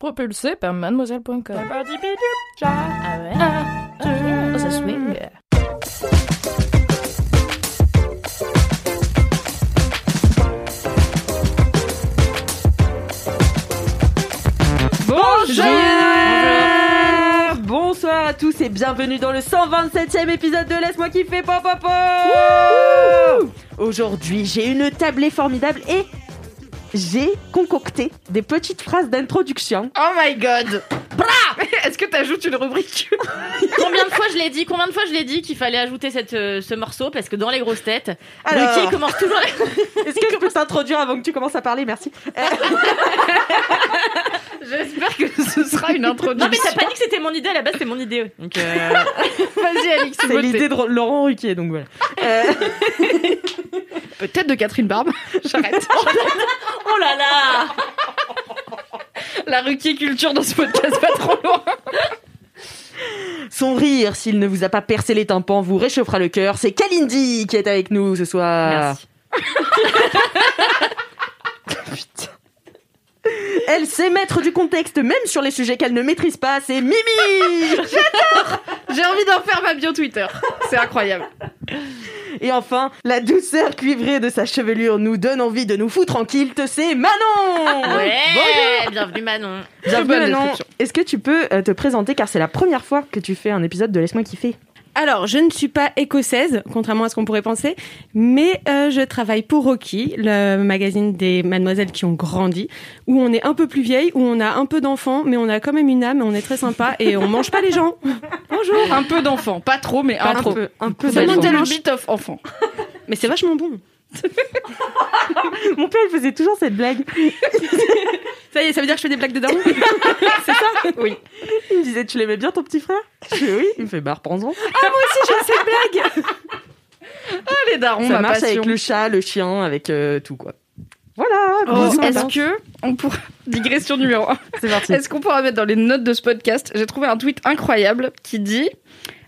Propulsé par mademoiselle.com. Ah ouais? Oh, ça swing. Bonjour! Bonsoir à tous et bienvenue dans le 127e épisode de Laisse-moi kiffer pop Aujourd'hui, j'ai une tablée formidable et j'ai concocté des petites phrases d'introduction. Oh my god Est-ce que t'ajoutes une rubrique Combien de fois je l'ai dit Combien de fois je l'ai dit qu'il fallait ajouter cette, euh, ce morceau parce que dans les grosses têtes, Alors. Ruki commence toujours. Est-ce que je peux t'introduire avant que tu commences à parler? Merci. J'espère que ce sera une introduction. Non mais t'as pas dit que c'était mon idée à la base, c'était mon idée. Donc euh, Vas-y Alix, C'est l'idée de Laurent Ruquier, donc voilà. Euh, Peut-être de Catherine Barbe. J'arrête. oh là là La ruquier culture dans ce podcast pas trop loin. son rire, s'il ne vous a pas percé les tympans, vous réchauffera le cœur. C'est Kalindi qui est avec nous ce soir. Merci. Putain. Elle sait mettre du contexte même sur les sujets qu'elle ne maîtrise pas, c'est Mimi J'ai envie d'en faire ma bio Twitter. C'est incroyable. Et enfin, la douceur cuivrée de sa chevelure nous donne envie de nous foutre en kilt, c'est Manon Ouais Bienvenue Manon. Bienvenue Manon. Est-ce que tu peux euh, te présenter car c'est la première fois que tu fais un épisode de Laisse-moi kiffer? Alors, je ne suis pas écossaise, contrairement à ce qu'on pourrait penser, mais euh, je travaille pour Rocky, le magazine des mademoiselles qui ont grandi, où on est un peu plus vieille, où on a un peu d'enfants, mais on a quand même une âme, on est très sympa et on mange pas les gens. Bonjour. Un peu d'enfant. Pas trop, mais Pas un trop. peu. Un peu d'enfant. le bit of enfant. Mais c'est vachement bon. Mon père il faisait toujours cette blague. Ça y est, ça veut dire que je fais des blagues de daron C'est ça Oui. Il me disait Tu l'aimais bien ton petit frère Je fais oui. Il me fait bah reprends-en. Ah, les darons, Ça ma marche passion. avec le chat, le chien, avec euh, tout quoi. Voilà, Oh, Est-ce que on pourra digression numéro 1 c'est parti. Est-ce qu'on pourra mettre dans les notes de ce podcast J'ai trouvé un tweet incroyable qui dit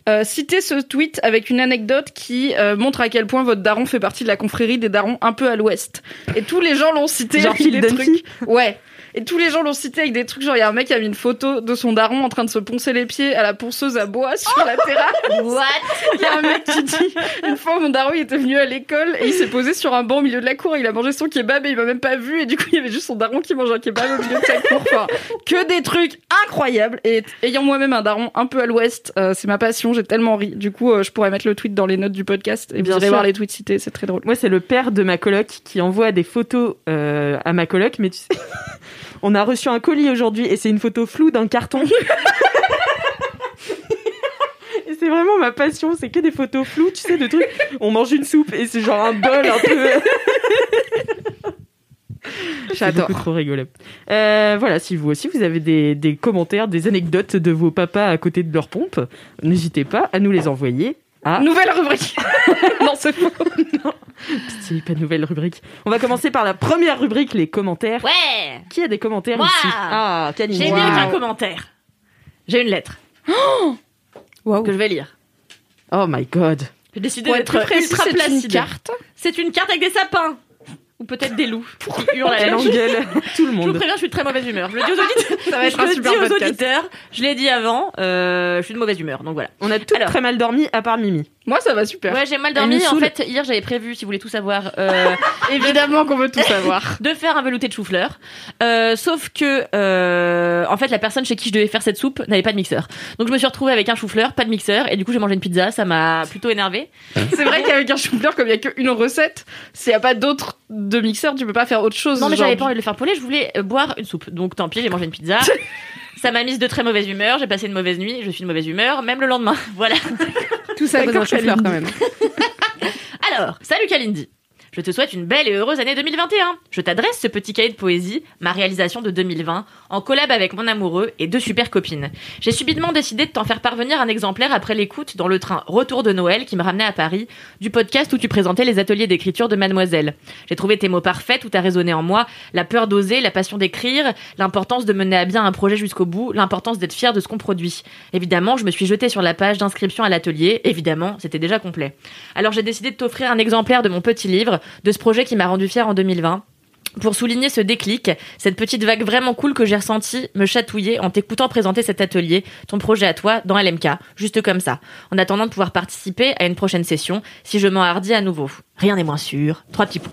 euh, citez ce tweet avec une anecdote qui euh, montre à quel point votre daron fait partie de la confrérie des darons un peu à l'ouest. Et tous les gens l'ont cité Genre Phil Dunphy. Ouais. Et tous les gens l'ont cité avec des trucs genre il y a un mec qui a mis une photo de son daron en train de se poncer les pieds à la ponceuse à bois sur la terrasse. What? Il y a un mec qui dit une fois mon daron il était venu à l'école et il s'est posé sur un banc au milieu de la cour, il a mangé son kebab et il m'a même pas vu et du coup il y avait juste son daron qui mangeait un kebab au milieu de sa cour. Enfin, que des trucs incroyables et ayant moi-même un daron un peu à l'ouest, euh, c'est ma passion, j'ai tellement ri. Du coup, euh, je pourrais mettre le tweet dans les notes du podcast et Bien vous irez voir les tweets cités, c'est très drôle. Moi, c'est le père de ma coloc qui envoie des photos euh, à ma coloc, mais tu sais, on a reçu un colis aujourd'hui et c'est une photo floue d'un carton. et c'est vraiment ma passion, c'est que des photos floues, tu sais, de trucs. On mange une soupe et c'est genre un bol un peu. J'adore. beaucoup trop rigolo. Euh, voilà, si vous aussi vous avez des, des commentaires, des anecdotes de vos papas à côté de leur pompe, n'hésitez pas à nous les envoyer à Nouvelle rubrique. non, c'est faux. Pitié, pas de nouvelle rubrique. On va commencer par la première rubrique, les commentaires. Ouais Qui a des commentaires ici Ah. J'ai Wow. mieux qu'un commentaire. J'ai une lettre Waouh. que je vais lire. Oh my god. J'ai décidé d'être ultra c'est une placide. carte. C'est une carte avec des sapins. Ou peut-être des loups qui hurlent à la engueule tout le Je vous monde. préviens, je suis de très mauvaise humeur. Je le dis aux auditeurs. Ça va être je un le super dis aux podcast. auditeurs. Je l'ai dit avant. euh, je suis de mauvaise humeur. Donc voilà. On a tous Alors. très mal dormi à part Mimi. Moi, ça va super. Ouais, j'ai mal dormi. En fait, hier, j'avais prévu, si vous voulez tout savoir, euh, Évidemment qu'on veut tout savoir. de faire un velouté de chou-fleur. Euh, sauf que, euh, en fait, la personne chez qui je devais faire cette soupe n'avait pas de mixeur. Donc, je me suis retrouvée avec un chou-fleur, pas de mixeur, et du coup, j'ai mangé une pizza. Ça m'a plutôt énervé. C'est vrai qu'avec un chou-fleur, comme il y a qu'une recette, s'il n'y a pas d'autre de mixeur, tu peux pas faire autre chose. Non, mais j'avais pas envie de le faire poêler. Je voulais euh, boire une soupe. Donc, tant pis, j'ai mangé une pizza. Ça m'a mise de très mauvaise humeur. J'ai passé une mauvaise nuit. Je suis de mauvaise humeur, même le lendemain. Voilà. Tout ça chou-fleur quand même. Alors, salut Kalindi. Je te souhaite une belle et heureuse année 2021. Je t'adresse ce petit cahier de poésie, ma réalisation de 2020, en collab avec mon amoureux et deux super copines. J'ai subitement décidé de t'en faire parvenir un exemplaire après l'écoute dans le train Retour de Noël qui me ramenait à Paris du podcast où tu présentais les ateliers d'écriture de Mademoiselle. J'ai trouvé tes mots parfaits, tout a résonné en moi, la peur d'oser, la passion d'écrire, l'importance de mener à bien un projet jusqu'au bout, l'importance d'être fier de ce qu'on produit. Évidemment, je me suis jetée sur la page d'inscription à l'atelier, évidemment, c'était déjà complet. Alors j'ai décidé de t'offrir un exemplaire de mon petit livre, de ce projet qui m'a rendu fier en 2020 pour souligner ce déclic, cette petite vague vraiment cool que j'ai ressentie me chatouiller en t'écoutant présenter cet atelier, ton projet à toi, dans LMK, juste comme ça, en attendant de pouvoir participer à une prochaine session, si je m'en hardis à nouveau. Rien n'est moins sûr. Trois petits points.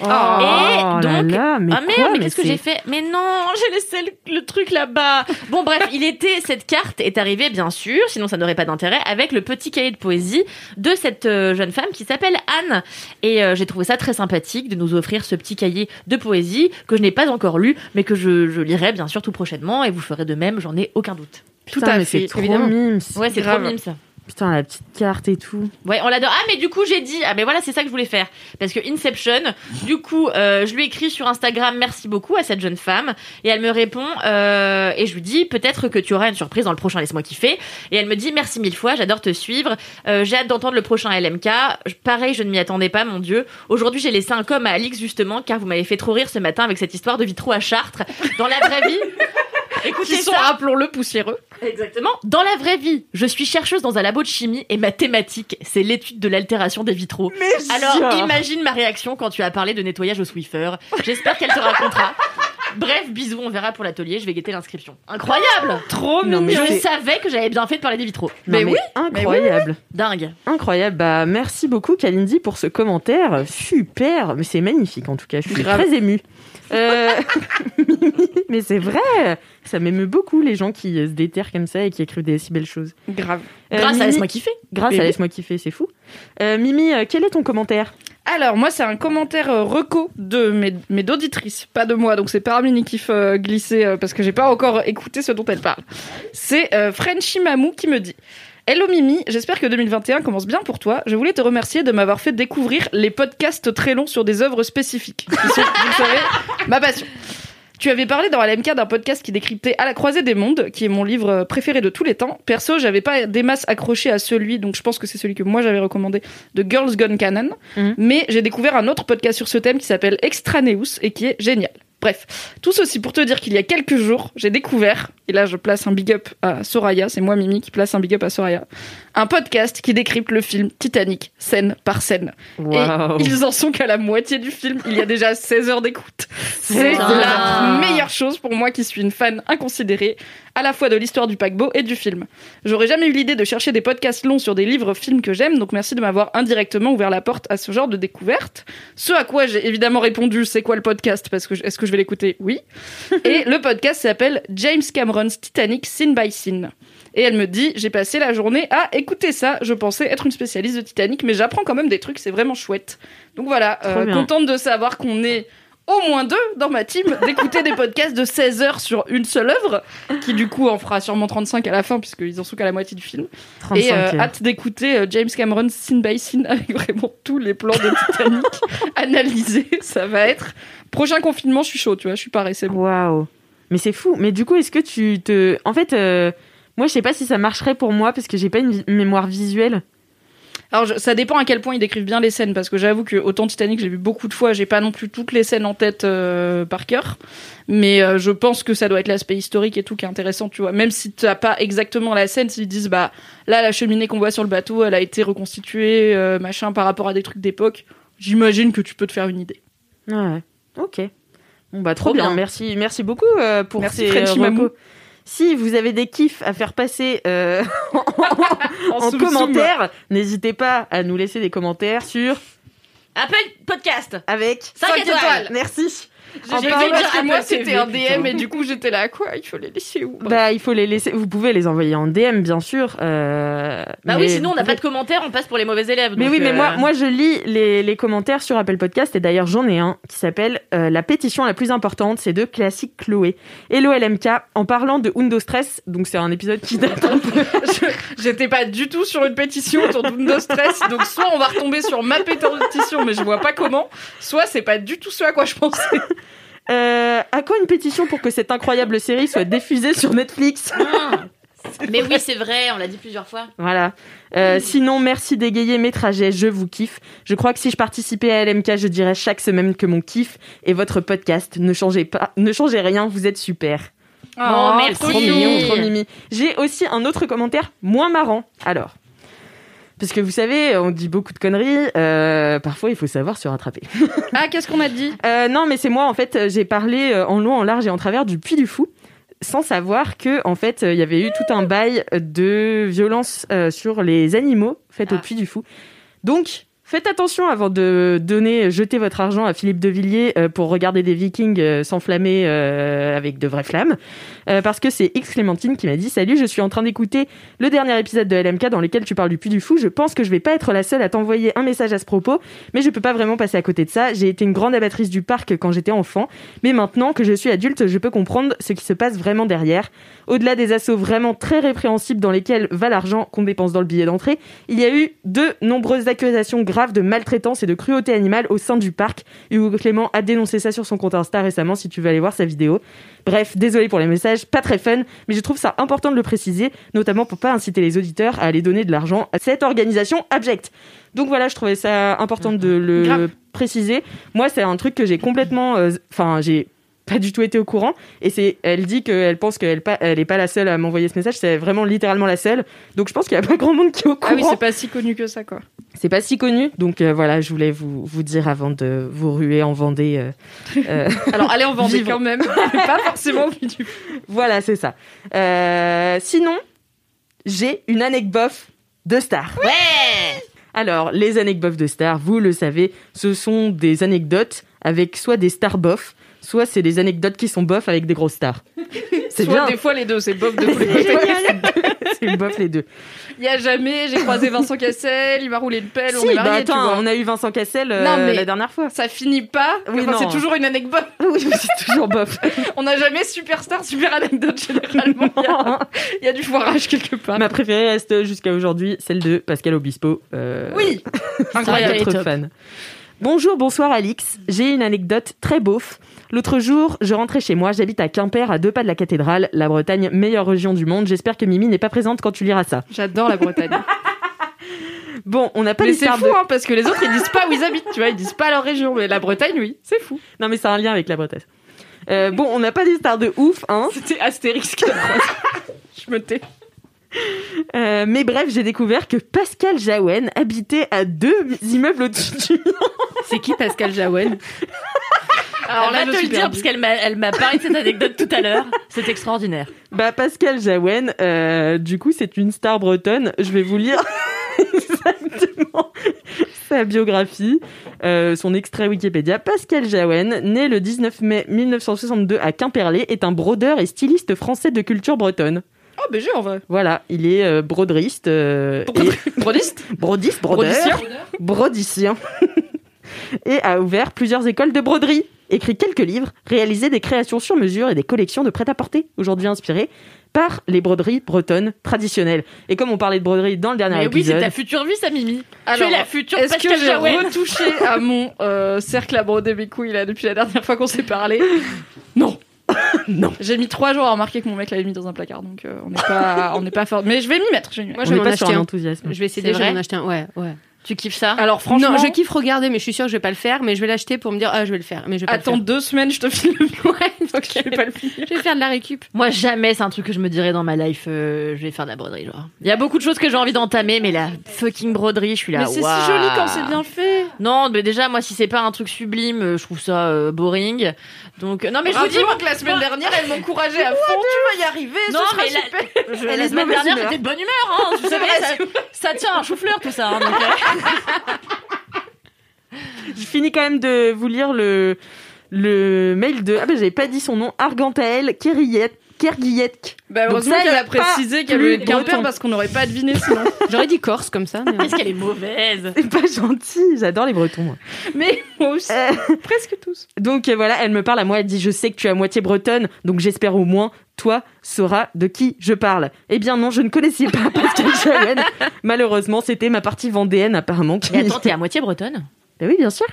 Oh, Et donc- là, mais ah merde, quoi, mais qu'est-ce que j'ai fait? Mais non, j'ai laissé le, le truc là-bas. Bon bref, il était cette carte est arrivée bien sûr, sinon ça n'aurait pas d'intérêt avec le petit cahier de poésie de cette euh, jeune femme qui s'appelle Anne et euh, j'ai trouvé ça très sympathique de nous offrir ce petit cahier de poésie que je n'ai pas encore lu mais que je, je lirai bien sûr tout prochainement et vous ferez de même, j'en ai aucun doute. Putain, Tout à mais fait, c'est trop évidemment. mimes. Ouais, c'est trop mime ça. Putain, la petite carte et tout. Ouais, on l'adore. Ah, mais du coup, j'ai dit. Ah, mais voilà, c'est ça que je voulais faire. Parce que Inception, du coup, euh, je lui écris sur Instagram merci beaucoup à cette jeune femme. Et elle me répond, euh, et je lui dis peut-être que tu auras une surprise dans le prochain Laisse-moi kiffer. Et elle me dit merci mille fois, j'adore te suivre. Euh, j'ai hâte d'entendre le prochain LMK. Pareil, je ne m'y attendais pas, mon Dieu. Aujourd'hui, j'ai laissé un com à Alix, justement, car vous m'avez fait trop rire ce matin avec cette histoire de vitraux à Chartres. Dans la vraie vie. Écoutez Qui sont, rappelons-le, poussiéreux. Exactement. Dans la vraie vie, je suis chercheuse dans un labo de chimie et ma thématique, c'est l'étude de l'altération des vitraux. Alors, genre. imagine ma réaction quand tu as parlé de nettoyage au Swiffer. J'espère qu'elle te racontera. Bref, bisous, on verra pour l'atelier, je vais guetter l'inscription. Incroyable Trop Non, mais Je savais que j'avais bien fait de parler des vitraux. Non, Mais oui, incroyable. Dingue. Incroyable. Bah, merci beaucoup, Kalindi, pour ce commentaire. Super. Mais c'est magnifique, en tout cas. Je suis Grave. très émue. Euh, Mimi, mais c'est vrai. Ça m'émeut beaucoup, les gens qui se déterrent comme ça et qui écrivent des si belles choses. Grave. Euh, Grâce à Mimi- Laisse-moi kiffer. Grâce à. Laisse-moi kiffer, c'est fou. Euh, Mimi, euh, quel est ton commentaire? Alors, moi, c'est un commentaire euh, reco de mes, mes d'auditrices, pas de moi, donc c'est pas un mini kiff euh, glissé euh, parce que j'ai pas encore écouté ce dont elle parle. C'est euh, Frenchy Mamou qui me dit Hello Mimi, j'espère que 2021 commence bien pour toi. Je voulais te remercier de m'avoir fait découvrir les podcasts très longs sur des œuvres spécifiques, qui sont, vous le savez, ma passion. Tu avais parlé dans LMK d'un podcast qui décryptait À la croisée des mondes, qui est mon livre préféré de tous les temps. Perso, j'avais pas des masses accroché à celui, donc je pense que c'est celui que moi j'avais recommandé, de Girls Gone Canon. Mhm. Mais j'ai découvert un autre podcast sur ce thème qui s'appelle Extraneus et qui est génial. Bref, tout ceci pour te dire qu'il y a quelques jours, j'ai découvert, et là je place un big up à Soraya, c'est moi Mimi qui place un big up à Soraya, un podcast qui décrypte le film Titanic, scène par scène. Waouh. Et ils en sont qu'à la moitié du film. Il y a déjà 16 heures d'écoute. C'est la meilleure chose pour moi qui suis une fan inconsidérée à la fois de l'histoire du paquebot et du film. J'aurais jamais eu l'idée de chercher des podcasts longs sur des livres, films que j'aime, donc merci de m'avoir indirectement ouvert la porte à ce genre de découverte. Ce à quoi j'ai évidemment répondu, c'est quoi le podcast? Parce que est-ce que je vais l'écouter? Oui. Et le podcast s'appelle James Cameron's Titanic Scene by Scene. Et elle me dit, j'ai passé la journée à écouter ça. Je pensais être une spécialiste de Titanic, mais j'apprends quand même des trucs, c'est vraiment chouette. Donc voilà, euh, contente de savoir qu'on est au moins deux dans ma team d'écouter des podcasts de 16 heures sur une seule œuvre, qui du coup en fera sûrement 35 à la fin, puisqu'ils en sont qu'à la moitié du film. 35 Et euh, hâte d'écouter euh, James Cameron scene by scene avec vraiment tous les plans de Titanic analysés. Ça va être. Prochain confinement, je suis chaud, tu vois, je suis pareil, c'est bon. Waouh. Mais c'est fou. Mais du coup, est-ce que tu te. En fait, euh, moi, je sais pas si ça marcherait pour moi parce que j'ai pas une mémoire visuelle. Alors je- ça dépend à quel point ils décrivent bien les scènes, parce que j'avoue que autant Titanic, j'ai vu beaucoup de fois, j'ai pas non plus toutes les scènes en tête euh, par cœur, mais euh, je pense que ça doit être l'aspect historique et tout qui est intéressant, tu vois. Même si t'as pas exactement la scène, s'ils disent bah là la cheminée qu'on voit sur le bateau, elle a été reconstituée, euh, machin, par rapport à des trucs d'époque, j'imagine que tu peux te faire une idée. Ouais. Ok. Bon bah trop, Trop bien. bien. Merci, merci beaucoup euh, pour Merci, ces Si vous avez des kiffs à faire passer euh, en commentaire, n'hésitez pas à nous laisser des commentaires sur Apple Podcast. avec 5 Cinq étoiles. étoiles. Merci. En J'ai parlant- que Apple moi c'était un. DM et du coup j'étais là quoi Il faut les laisser où. Bah, il faut les laisser. Vous pouvez les envoyer en DM, bien sûr. euh, Bah mais oui, sinon on n'a vous pas de commentaires, on passe pour les mauvais élèves. Mais donc, oui, mais euh, moi, moi, je lis les, les commentaires sur Apple Podcast et d'ailleurs j'en ai un qui s'appelle euh, La pétition la plus importante, c'est de Classique Chloé. Hello LMK, en parlant de Undo Stress, donc c'est un épisode qui date un peu. Je- J'étais pas du tout sur une pétition autour d'Undo Stress, donc soit on va retomber sur ma pétition, mais je vois pas comment, soit c'est pas du tout ce à quoi je pensais. Euh, à quand une pétition pour que cette incroyable série soit diffusée sur Netflix Ah. Mais oui, c'est vrai, on l'a dit plusieurs fois. Voilà. Euh, sinon, merci d'égayer mes trajets, je vous kiffe. Je crois que si je participais à LMK, je dirais chaque semaine que mon kiff est votre podcast. Ne changez pas, ne changez rien, vous êtes super. Oh, merci. Trop mignon, trop mimi. J'ai aussi un autre commentaire moins marrant. Alors, parce que vous savez, on dit beaucoup de conneries. euh, parfois, il faut savoir se rattraper. Ah, qu'est-ce qu'on a dit Euh, non, mais c'est moi, en fait, j'ai parlé euh, en long, en large et en travers du Puy du Fou, sans savoir que, en fait, il y avait eu tout un bail de violence euh, sur les animaux faites au Ah. Puy du Fou. Donc, faites attention avant de donner, jeter votre argent à Philippe de Villiers pour regarder des Vikings s'enflammer avec de vraies flammes, Euh, parce que c'est X Clémentine qui m'a dit Salut, je suis en train d'écouter le dernier épisode de LMK dans lequel tu parles du Puy du Fou. Je pense que je vais pas être la seule à t'envoyer un message à ce propos, mais je peux pas vraiment passer à côté de ça. J'ai été une grande abattrice du parc quand j'étais enfant, mais maintenant que je suis adulte, je peux comprendre ce qui se passe vraiment derrière. Au-delà des assauts vraiment très répréhensibles dans lesquels va l'argent qu'on dépense dans le billet d'entrée, il y a eu de nombreuses accusations graves de maltraitance et de cruauté animale au sein du parc. Hugo Clément a dénoncé ça sur son compte Insta récemment, si tu veux aller voir sa vidéo. Bref, désolé pour les messages, pas très fun, mais je trouve ça important de le préciser, notamment pour pas inciter les auditeurs à aller donner de l'argent à cette organisation abjecte. Donc voilà, je trouvais ça important de le Grave. préciser. Moi, c'est un truc que j'ai complètement, euh, enfin, j'ai pas du tout été au courant. Et c'est, elle dit qu'elle pense qu'elle pas, elle est pas la seule à m'envoyer ce message. C'est vraiment littéralement la seule. Donc je pense qu'il y a pas grand monde qui est au courant. Ah oui, c'est pas si connu que ça quoi. C'est pas si connu. Donc euh, voilà, je voulais vous, vous dire avant de vous ruer en Vendée. euh, euh, Alors allez, vendait Vivre. quand même, pas forcément du voilà, c'est ça. Sinon, j'ai une anecdote de star. Ouais Alors, les anecdotes de stars, vous le savez, ce sont des anecdotes avec soit des stars bof, soit c'est des anecdotes qui sont bof avec des grosses stars. C'est bien. des fois les deux, c'est bof de tous les C'est côtés. c'est bof les deux. Il y a jamais, j'ai croisé Vincent Cassel, il m'a roulé une pelle, on si, est bah tu attends, vois. on a eu Vincent Cassel euh, Non, mais- la dernière fois. Ça finit pas. Oui, Enfin, c'est toujours une anecdote. Oui, c'est toujours bof. On n'a jamais superstar, super anecdote généralement. Il y a- Il y, a du foirage quelque part. Ma préférée reste jusqu'à aujourd'hui celle de Pascal Obispo. euh, Oui, Incroyable. Fan. Bonjour, bonsoir Alix. J'ai une anecdote très beauf. L'autre jour, je rentrais chez moi. J'habite à Quimper, à deux pas de la cathédrale. La Bretagne, meilleure région du monde. J'espère que Mimi n'est pas présente quand tu liras ça. J'adore la Bretagne. Bon, on n'a pas mais c'est fou, de... hein, parce que les autres ils disent pas où ils habitent, tu vois, ils disent pas leur région, mais la Bretagne, oui, c'est fou. Non, mais c'est un lien avec la Bretagne. Euh, bon, on n'a pas des stars de ouf, hein. C'était Astérix qui. Je me tais. Euh, mais bref, j'ai découvert que Pascal Jaouen habitait à deux immeubles au-dessus du. C'est qui Pascal Jaouen? Alors Elle là, va te le dire, parce qu'elle m'a, elle m'a parlé de cette anecdote tout à l'heure. C'est extraordinaire. Bah, Pascal Jaouen, euh, du coup, c'est une star bretonne. Je vais vous lire exactement sa biographie, euh, son extrait Wikipédia. Pascal Jaouen, né le 19 mai 1962 à Quimperlé, est un brodeur et styliste français de culture bretonne. Oh, mais j'ai en vrai. Voilà, il est euh, broderiste. euh, et- Brodiste brodiste, brodeur. Brodicien brodicien. et a ouvert plusieurs écoles de broderie, écrit quelques livres, réalisé des créations sur mesure et des collections de prêt-à-porter, aujourd'hui inspirées par les broderies bretonnes traditionnelles. Et comme on parlait de broderie dans le dernier Mais oui, c'est épisode, ta future vie, ça, Mimi. Alors, tu es la future Est-ce que j'ai Jaouen. retouché à mon euh, cercle à broder mes couilles là depuis la dernière fois qu'on s'est parlé Non. non. J'ai mis trois jours à remarquer que mon mec l'avait mis dans un placard, donc euh, on n'est pas, on n'est pas fort. Mais je vais m'y mettre. je vais m'y mettre. Moi, je vais sur acheter un enthousiasme. Je vais essayer d'en acheter un. Ouais, ouais. Tu kiffes ça Alors franchement, non, je kiffe regarder, mais je suis sûre que je vais pas le faire. Mais je vais l'acheter pour me dire, ah, je vais le faire. Mais je vais pas attends le deux semaines, je te file le faire. Ouais, donc Je vais pas le finir. je vais faire de la récup. Moi, jamais, c'est un truc que je me dirais dans ma life. euh, je vais faire de la broderie, genre. Il y a beaucoup de choses que j'ai envie d'entamer, mais la fucking broderie, je suis là. Mais c'est si joli quand c'est bien fait. Non, mais déjà, moi, si c'est pas un truc sublime, euh, je trouve ça euh, boring. Donc, non, mais je vous dis, Rappelons que la semaine dernière, elle m'encourageait à fond. Tu vas y arriver. Non, ce sera mais la- super. je- Elle la semaine dernière, j'étais de bonne humeur, hein. Vous savez, ça, ça tient un chou-fleur, tout ça. hein, donc, euh, Je finis quand même de vous lire le, le mail de ah ben j'avais pas dit son nom Argantael Kerguillette Kerguillette. Bah, heureusement qu'elle a précisé qu'elle voulait Quimper parce qu'on n'aurait pas deviné sinon. J'aurais dit Corse comme ça. mais- Qu'est-ce qu'elle est mauvaise C'est pas gentil, j'adore les Bretons. moi. Mais moi aussi, Euh, presque tous. donc euh, voilà, elle me parle à moi, elle dit je sais que tu es à moitié bretonne, donc j'espère au moins toi sauras de qui je parle. Eh bien non, je ne connaissais pas Pascal Chawen. Malheureusement, c'était ma partie vendéenne apparemment. Qui... Et attends, t'es à moitié bretonne? Ben oui, bien sûr.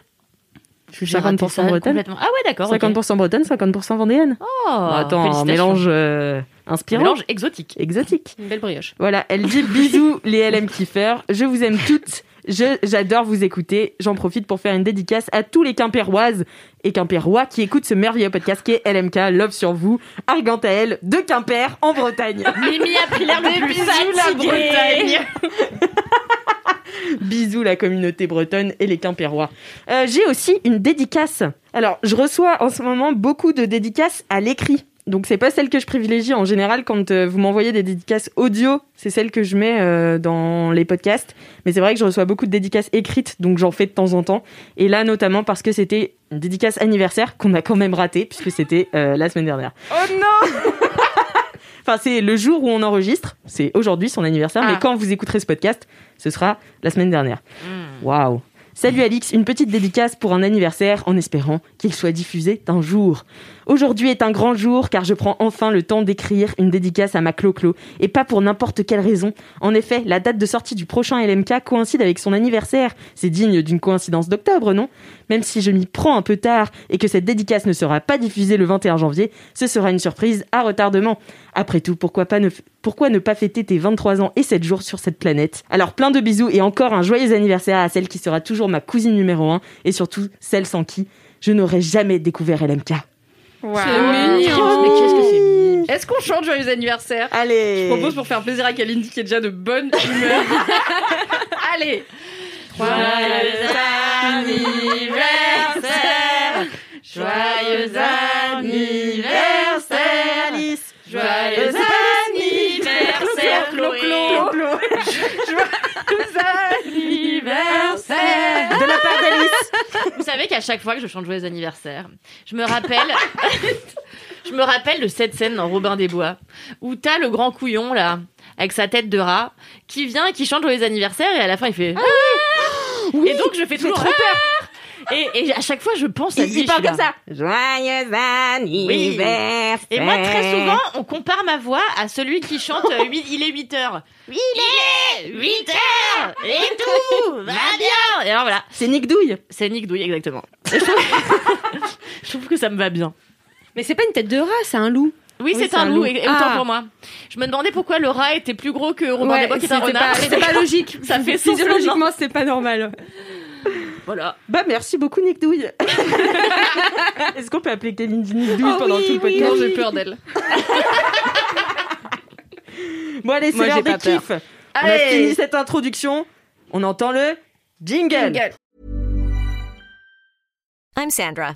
Je suis J'ai raté 50% ça bretonne. Ah ouais, d'accord. ok. 50% bretonne, 50% vendéenne. Oh, attends, un mélange euh, Un inspirant. mélange exotique. Exotique. Une belle brioche. Voilà, elle dit bisous les LM kiffers, je vous aime toutes, j'adore vous écouter. J'en profite pour faire une dédicace à tous les Quimpéroises et Quimpérois qui écoutent ce merveilleux podcast qui est LMK Love sur vous, Argantael de Quimper en Bretagne. Mimi a pris l'air de plus bisous, la. Bretagne. Bisous la communauté bretonne et les Quimpérois. Euh, J'ai aussi une dédicace. Alors, je reçois en ce moment beaucoup de dédicaces à l'écrit. Donc c'est pas celle que je privilégie en général quand euh, vous m'envoyez des dédicaces audio, c'est celle que je mets euh, dans les podcasts. Mais c'est vrai que je reçois beaucoup de dédicaces écrites, donc j'en fais de temps en temps. Et là notamment parce que c'était une dédicace anniversaire qu'on a quand même raté puisque c'était euh, la semaine dernière. Oh non Enfin c'est le jour où on enregistre, c'est aujourd'hui son anniversaire, Ah. mais quand vous écouterez ce podcast, ce sera la semaine dernière. Hmm. Waouh Salut Alix, une petite dédicace pour un anniversaire en espérant qu'il soit diffusé un jour. Aujourd'hui est un grand jour car je prends enfin le temps d'écrire une dédicace à ma Clo-Clo et pas pour n'importe quelle raison. En effet, la date de sortie du prochain LMK coïncide avec son anniversaire. C'est digne d'une coïncidence d'octobre, non? Même si je m'y prends un peu tard et que cette dédicace ne sera pas diffusée le 21 janvier, ce sera une surprise à retardement. Après tout, pourquoi, ne, ne pas fêter tes 23 ans et 7 jours sur cette planète? Alors plein de bisous et encore un joyeux anniversaire à celle qui sera toujours ma cousine numéro 1 et surtout celle sans qui je n'aurais jamais découvert LMK. Wow. mignon. Mais qu'est-ce que c'est mignon. Est-ce qu'on chante joyeux anniversaire? Allez Je propose pour faire plaisir à Kalindi qui est déjà de bonne humeur. Allez anniversaire Joyeux anniversaire Alice Joyeux anniversaire. De la part d'Alice. Vous savez qu'à chaque fois que je chante joyeux anniversaire, je me rappelle je me rappelle de cette scène dans Robin des Bois où t'as le grand couillon là avec sa tête de rat qui vient et qui chante joyeux anniversaire et à la fin il fait ah oui. Et donc je fais toujours trop peur et, et à chaque fois je pense à Il, lui il parle comme ça Joyeux anniversaire Et moi, très souvent, on compare ma voix à celui qui chante euh, huit- Il est 8 heures. Il est 8 heures Et tout va bien Et alors voilà, C'est Nick Douille c'est Nick Douille, exactement. Et je, trouve... je trouve que ça me va bien. Mais c'est pas une tête de rat, c'est un loup. Oui, Oui, c'est un loup, et et autant Ah. pour moi. Je me demandais pourquoi le rat était plus gros que Robin Ouais, des Bois qui est un c'était renard. pas- C'était pas logique. Ça fait sens Physiologiquement, c'était pas normal. Voilà. Bah merci beaucoup Nick Douille Est-ce qu'on peut appeler Kalindi Nick Douille Oh pendant oui, tout le oui, podcast Non, j'ai peur d'elle. Bon allez, c'est Moi, l'heure j'ai des kiffs On a fini cette introduction, on entend le jingle. Jingle. I'm Sandra,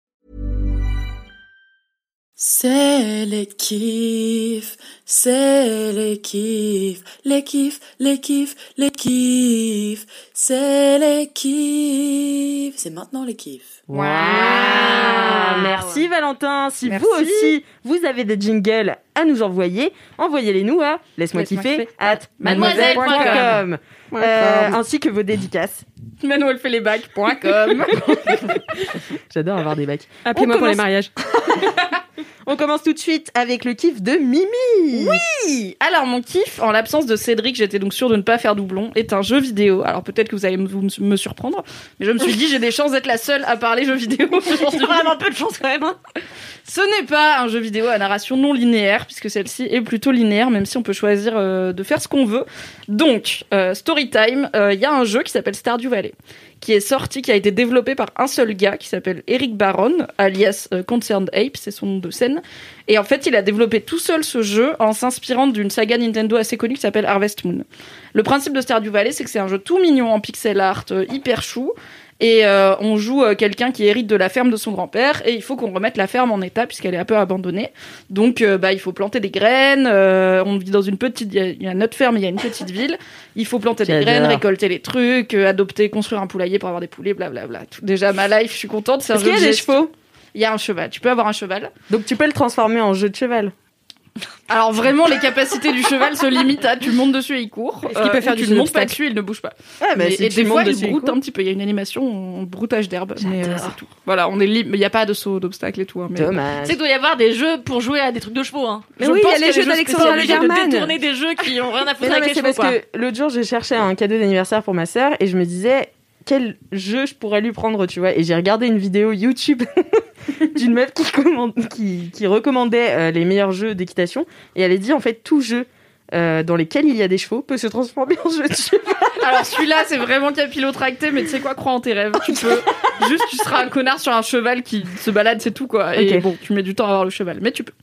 C'est les kiffs, c'est les kiffs, les kiffs, les kiffs, les kiffs, c'est les kiffs, c'est maintenant les kiffs. Waouh Merci Valentin. Si Merci. vous aussi, vous avez des jingles à nous envoyer, envoyez-les nous à laisse-moi kiffer at mademoiselle.com Euh, ainsi que vos dédicaces. Manuel fait les bacs.com. J'adore avoir des bacs. Appelez-moi pour les mariages. On commence tout de suite avec le kiff de Mimi. Oui Alors, mon kiff, en l'absence de Cédric, j'étais donc sûre de ne pas faire doublon, est un jeu vidéo. Alors, peut-être que vous allez me- surprendre, mais je me suis dit, j'ai des chances d'être la seule à parler jeux vidéo aujourd'hui. Vraiment peu de chance quand même. hein. Ce n'est pas un jeu vidéo à narration non linéaire, puisque celle-ci est plutôt linéaire, même si on peut choisir euh, de faire ce qu'on veut. Donc, euh, Storytime, euh, il y a un jeu qui s'appelle Stardew Valley, qui est sorti, qui a été développé par un seul gars qui s'appelle Eric Baron, alias euh, Concerned Ape, c'est son nom de scène. Et en fait, il a développé tout seul ce jeu en s'inspirant d'une saga Nintendo assez connue qui s'appelle Harvest Moon. Le principe de Stardew Valley, c'est que c'est un jeu tout mignon en pixel art, euh, hyper chou. Et euh, on joue euh, quelqu'un qui hérite de la ferme de son grand-père et il faut qu'on remette la ferme en état puisqu'elle est un peu abandonnée. Donc euh, bah il faut planter des graines. euh, on vit dans une petite, il y a- il y, a notre ferme, il y a une petite ville. Il faut planter des graines, récolter les trucs, euh, adopter, construire un poulailler pour avoir des poulets, blablabla. Tout- Déjà ma life, je suis contente. C'est un Est-ce jeu qu'il y a de des chevaux? Il y a un cheval. Tu peux avoir un cheval? Donc tu peux le transformer en jeu de cheval. Alors vraiment, les capacités du cheval se limitent à tu montes dessus et il court. Euh, Est-ce qu'il peut faire ou du tu ne montes pas dessus, il ne bouge pas. Ouais, bah, Mais- si et des fois, il broute court. un petit peu. Il y a une animation en broutage d'herbe, mais euh, c'est tout. Voilà, on est libre. Il n'y a pas de saut d'obstacle et tout. hein, mais... Dommage. Tu sais qu'il doit y avoir des jeux pour jouer à des trucs de chevaux. Hein. Mais Je oui, pense il y a les jeux d'Alexandre de détourner des jeux qui ont rien à Mais foutre non, avec mais les c'est chevaux. parce quoi. que l'autre jour, j'ai cherché un cadeau d'anniversaire pour ma sœur et je me disais quel jeu je pourrais lui prendre, tu vois. Et j'ai regardé une vidéo YouTube d'une meuf qui, commande- qui, qui recommandait euh, les meilleurs jeux d'équitation et elle a dit en fait tout jeu euh, dans lesquels il y a des chevaux peut se transformer en jeu de cheval. Alors celui-là, c'est vraiment capillotracté, mais tu sais quoi, crois en tes rêves. Tu peux juste, tu seras un connard sur un cheval qui se balade, c'est tout quoi. Et bon, tu mets du temps à avoir le cheval, mais tu peux.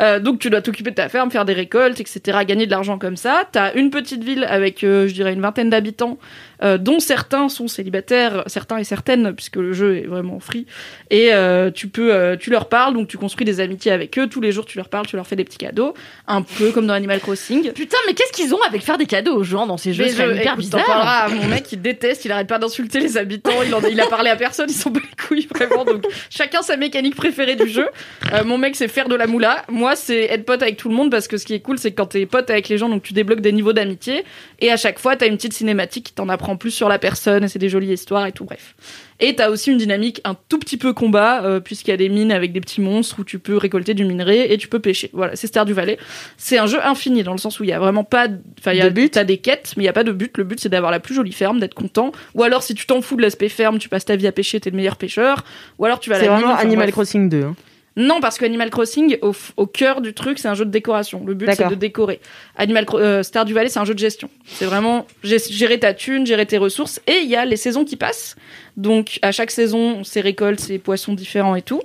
Euh, donc tu dois t'occuper de ta ferme, faire des récoltes, etc., gagner de l'argent comme ça. T'as une petite ville avec, euh, je dirais, une vingtaine d'habitants, euh, dont certains sont célibataires, certains et certaines, puisque le jeu est vraiment free. Et tu peux, tu leur parles, donc tu construis des amitiés avec eux. Tous les jours, tu leur parles, tu leur fais des petits cadeaux, un peu comme dans Animal Crossing. Putain, mais qu'est-ce qu'ils ont avec faire des cadeaux aux gens dans ces jeux? C'est je- hyper bizarre. parleras à mon mec, il déteste, il arrête pas d'insulter les habitants, il, en- il a parlé à personne, ils sont pas les couilles, vraiment. Donc, chacun sa mécanique préférée du jeu. Mon mec, c'est faire de la moula. Moi, c'est être pote avec tout le monde parce que ce qui est cool, c'est que quand t'es pote avec les gens, donc tu débloques des niveaux d'amitié. Et à chaque fois, t'as une petite cinématique qui t'en apprend plus sur la personne, et c'est des jolies histoires et tout, bref. Et t'as aussi une dynamique un tout petit peu combat, euh, puisqu'il y a des mines avec des petits monstres où tu peux récolter du minerai et tu peux pêcher. Voilà, c'est Stardew Valley. C'est un jeu infini dans le sens où il y a vraiment pas, de- enfin il y a De but T'as des quêtes, mais il y a pas de but. Le but c'est d'avoir la plus jolie ferme, d'être content. Ou alors si tu t'en fous de l'aspect ferme, tu passes ta vie à pêcher, t'es le meilleur pêcheur. Ou alors tu vas C'est vraiment mine, Animal bref. Crossing 2. hein. Non, parce que Animal Crossing, au, cœur du truc, c'est un jeu de décoration. Le but, c'est de décorer. Animal euh, Stardew Valley, c'est un jeu de gestion. C'est vraiment gé- gérer ta thune, gérer tes ressources. Et il y a les saisons qui passent. Donc, à chaque saison, c'est récoltes, c'est poissons différents et tout.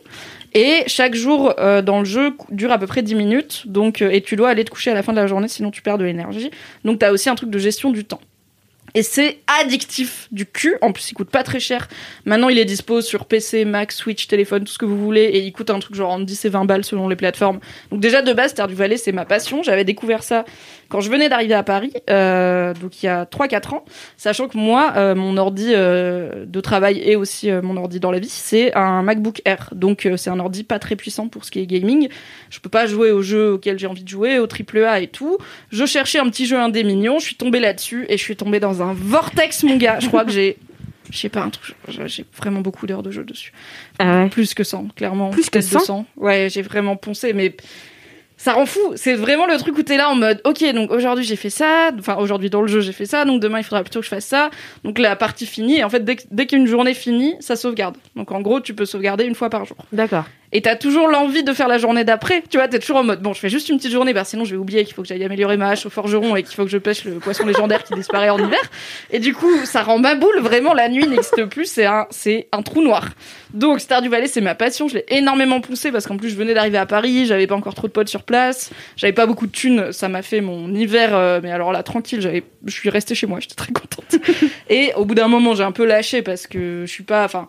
Et chaque jour euh, dans le jeu dure à peu près 10 minutes. Donc, euh, et tu dois aller te coucher à la fin de la journée, sinon tu perds de l'énergie. Donc, tu as aussi un truc de gestion du temps. Et c'est addictif du cul. En plus, il coûte pas très cher. Maintenant, il est dispo sur PC, Mac, Switch, téléphone, tout ce que vous voulez. Et il coûte un truc genre entre 10 et 20 balles selon les plateformes. Donc déjà, de base, Stardew Valley, c'est ma passion. J'avais découvert ça quand je venais d'arriver à Paris, euh, donc il y a 3-4 ans. Sachant que moi, euh, mon ordi euh, de travail et aussi euh, mon ordi dans la vie, c'est un MacBook Air. Donc euh, c'est un ordi pas très puissant pour ce qui est gaming. Je peux pas jouer aux jeux auxquels j'ai envie de jouer, au triple A et tout. Je cherchais un petit jeu indé mignon, je suis tombée là-dessus et je suis tombée dans un vortex, mon gars. Je crois que j'ai, je sais pas, un truc, j'ai vraiment beaucoup d'heures de jeu dessus. Ah ouais. Plus que 100, clairement. Plus que Peut-être 100? 200. Ouais, j'ai vraiment poncé, mais ça rend fou. C'est vraiment le truc où t'es là en mode, ok, donc aujourd'hui j'ai fait ça, enfin aujourd'hui dans le jeu j'ai fait ça, donc demain il faudra plutôt que je fasse ça. Donc la partie finie, et en fait dès, dès qu'une journée finit, ça sauvegarde. Donc en gros, tu peux sauvegarder une fois par jour. D'accord. Et t'as toujours l'envie de faire la journée d'après. Tu vois, t'es toujours en mode, bon, je fais juste une petite journée, bah sinon je vais oublier qu'il faut que j'aille améliorer ma hache au forgeron et qu'il faut que je pêche le poisson légendaire qui disparaît en hiver. Et du coup, ça rend ma boule. Vraiment, la nuit n'existe plus. C'est un, c'est un trou noir. Donc, Stardew Valley, c'est ma passion. Je l'ai énormément poussé parce qu'en plus, je venais d'arriver à Paris. J'avais pas encore trop de potes sur place. J'avais pas beaucoup de thunes. Ça m'a fait mon hiver. euh, mais alors là, tranquille, j'avais, je suis restée chez moi. J'étais très contente. et au bout d'un moment, j'ai un peu lâché parce que je suis pas, enfin,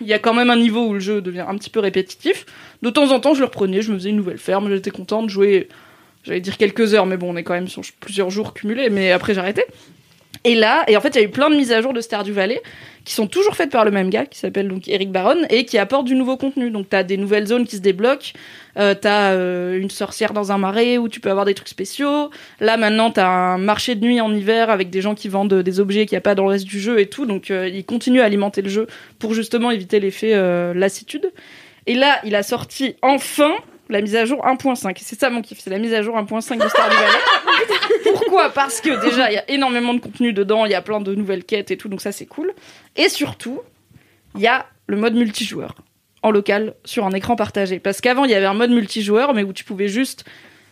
il y a quand même un niveau où le jeu devient un petit peu répétitif. De temps en temps, je le reprenais, je me faisais une nouvelle ferme, j'étais contente de jouer, j'allais dire quelques heures, mais bon, on est quand même sur plusieurs jours cumulés, mais après j'arrêtais. Et là, et en fait, il y a eu plein de mises à jour de Stardew Valley qui sont toujours faites par le même gars qui s'appelle donc Eric Baron et qui apportent du nouveau contenu. Donc t'as des nouvelles zones qui se débloquent, euh, t'as euh, une sorcière dans un marais où tu peux avoir des trucs spéciaux. Là maintenant t'as un marché de nuit en hiver avec des gens qui vendent des objets qu'il n'y a pas dans le reste du jeu et tout. Donc euh, il continue à alimenter le jeu pour justement éviter l'effet euh, lassitude. Et là il a sorti enfin la mise à jour 1.5. Et C'est ça mon kiff, c'est la mise à jour 1.5 de Stardew Valley. Pourquoi? Parce que déjà, il y a énormément de contenu dedans, il y a plein de nouvelles quêtes et tout, donc ça c'est cool. Et surtout, il y a le mode multijoueur en local sur un écran partagé. Parce qu'avant, il y avait un mode multijoueur, mais où tu pouvais juste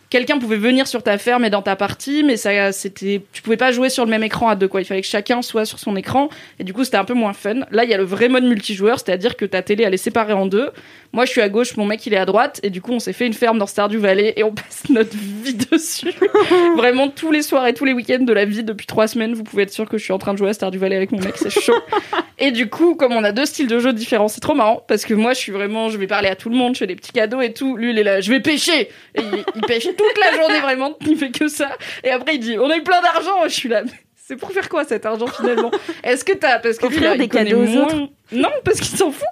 quelqu'un pouvait venir sur ta ferme et dans ta partie, mais ça, c'était, tu pouvais pas jouer sur le même écran à deux, quoi. Il fallait que chacun soit sur son écran, et du coup, c'était un peu moins fun. Là, il y a le vrai mode multijoueur, c'est-à-dire que ta télé, elle est séparée en deux. Moi, je suis à gauche, mon mec, il est à droite, et du coup, on s'est fait une ferme dans Stardew Valley, et on passe notre vie dessus. Vraiment, tous les soirs et tous les week-ends de la vie depuis trois semaines, vous pouvez être sûr que je suis en train de jouer à Stardew Valley avec mon mec, c'est chaud. et du coup, comme on a deux styles de jeu différents, c'est trop marrant, parce que moi, je suis vraiment, je vais parler à tout le monde, je fais des petits cadeaux et tout. Lui, il est là, je vais pêcher! Et il, il pêche toute la journée, vraiment, il fait que ça. Et après, il dit, on a eu plein d'argent, je suis là. C'est pour faire quoi cet argent finalement? Est-ce que t'as parce que lui, Offrir il des connaît cadeaux aux moins- autres Non, parce qu'il s'en fout.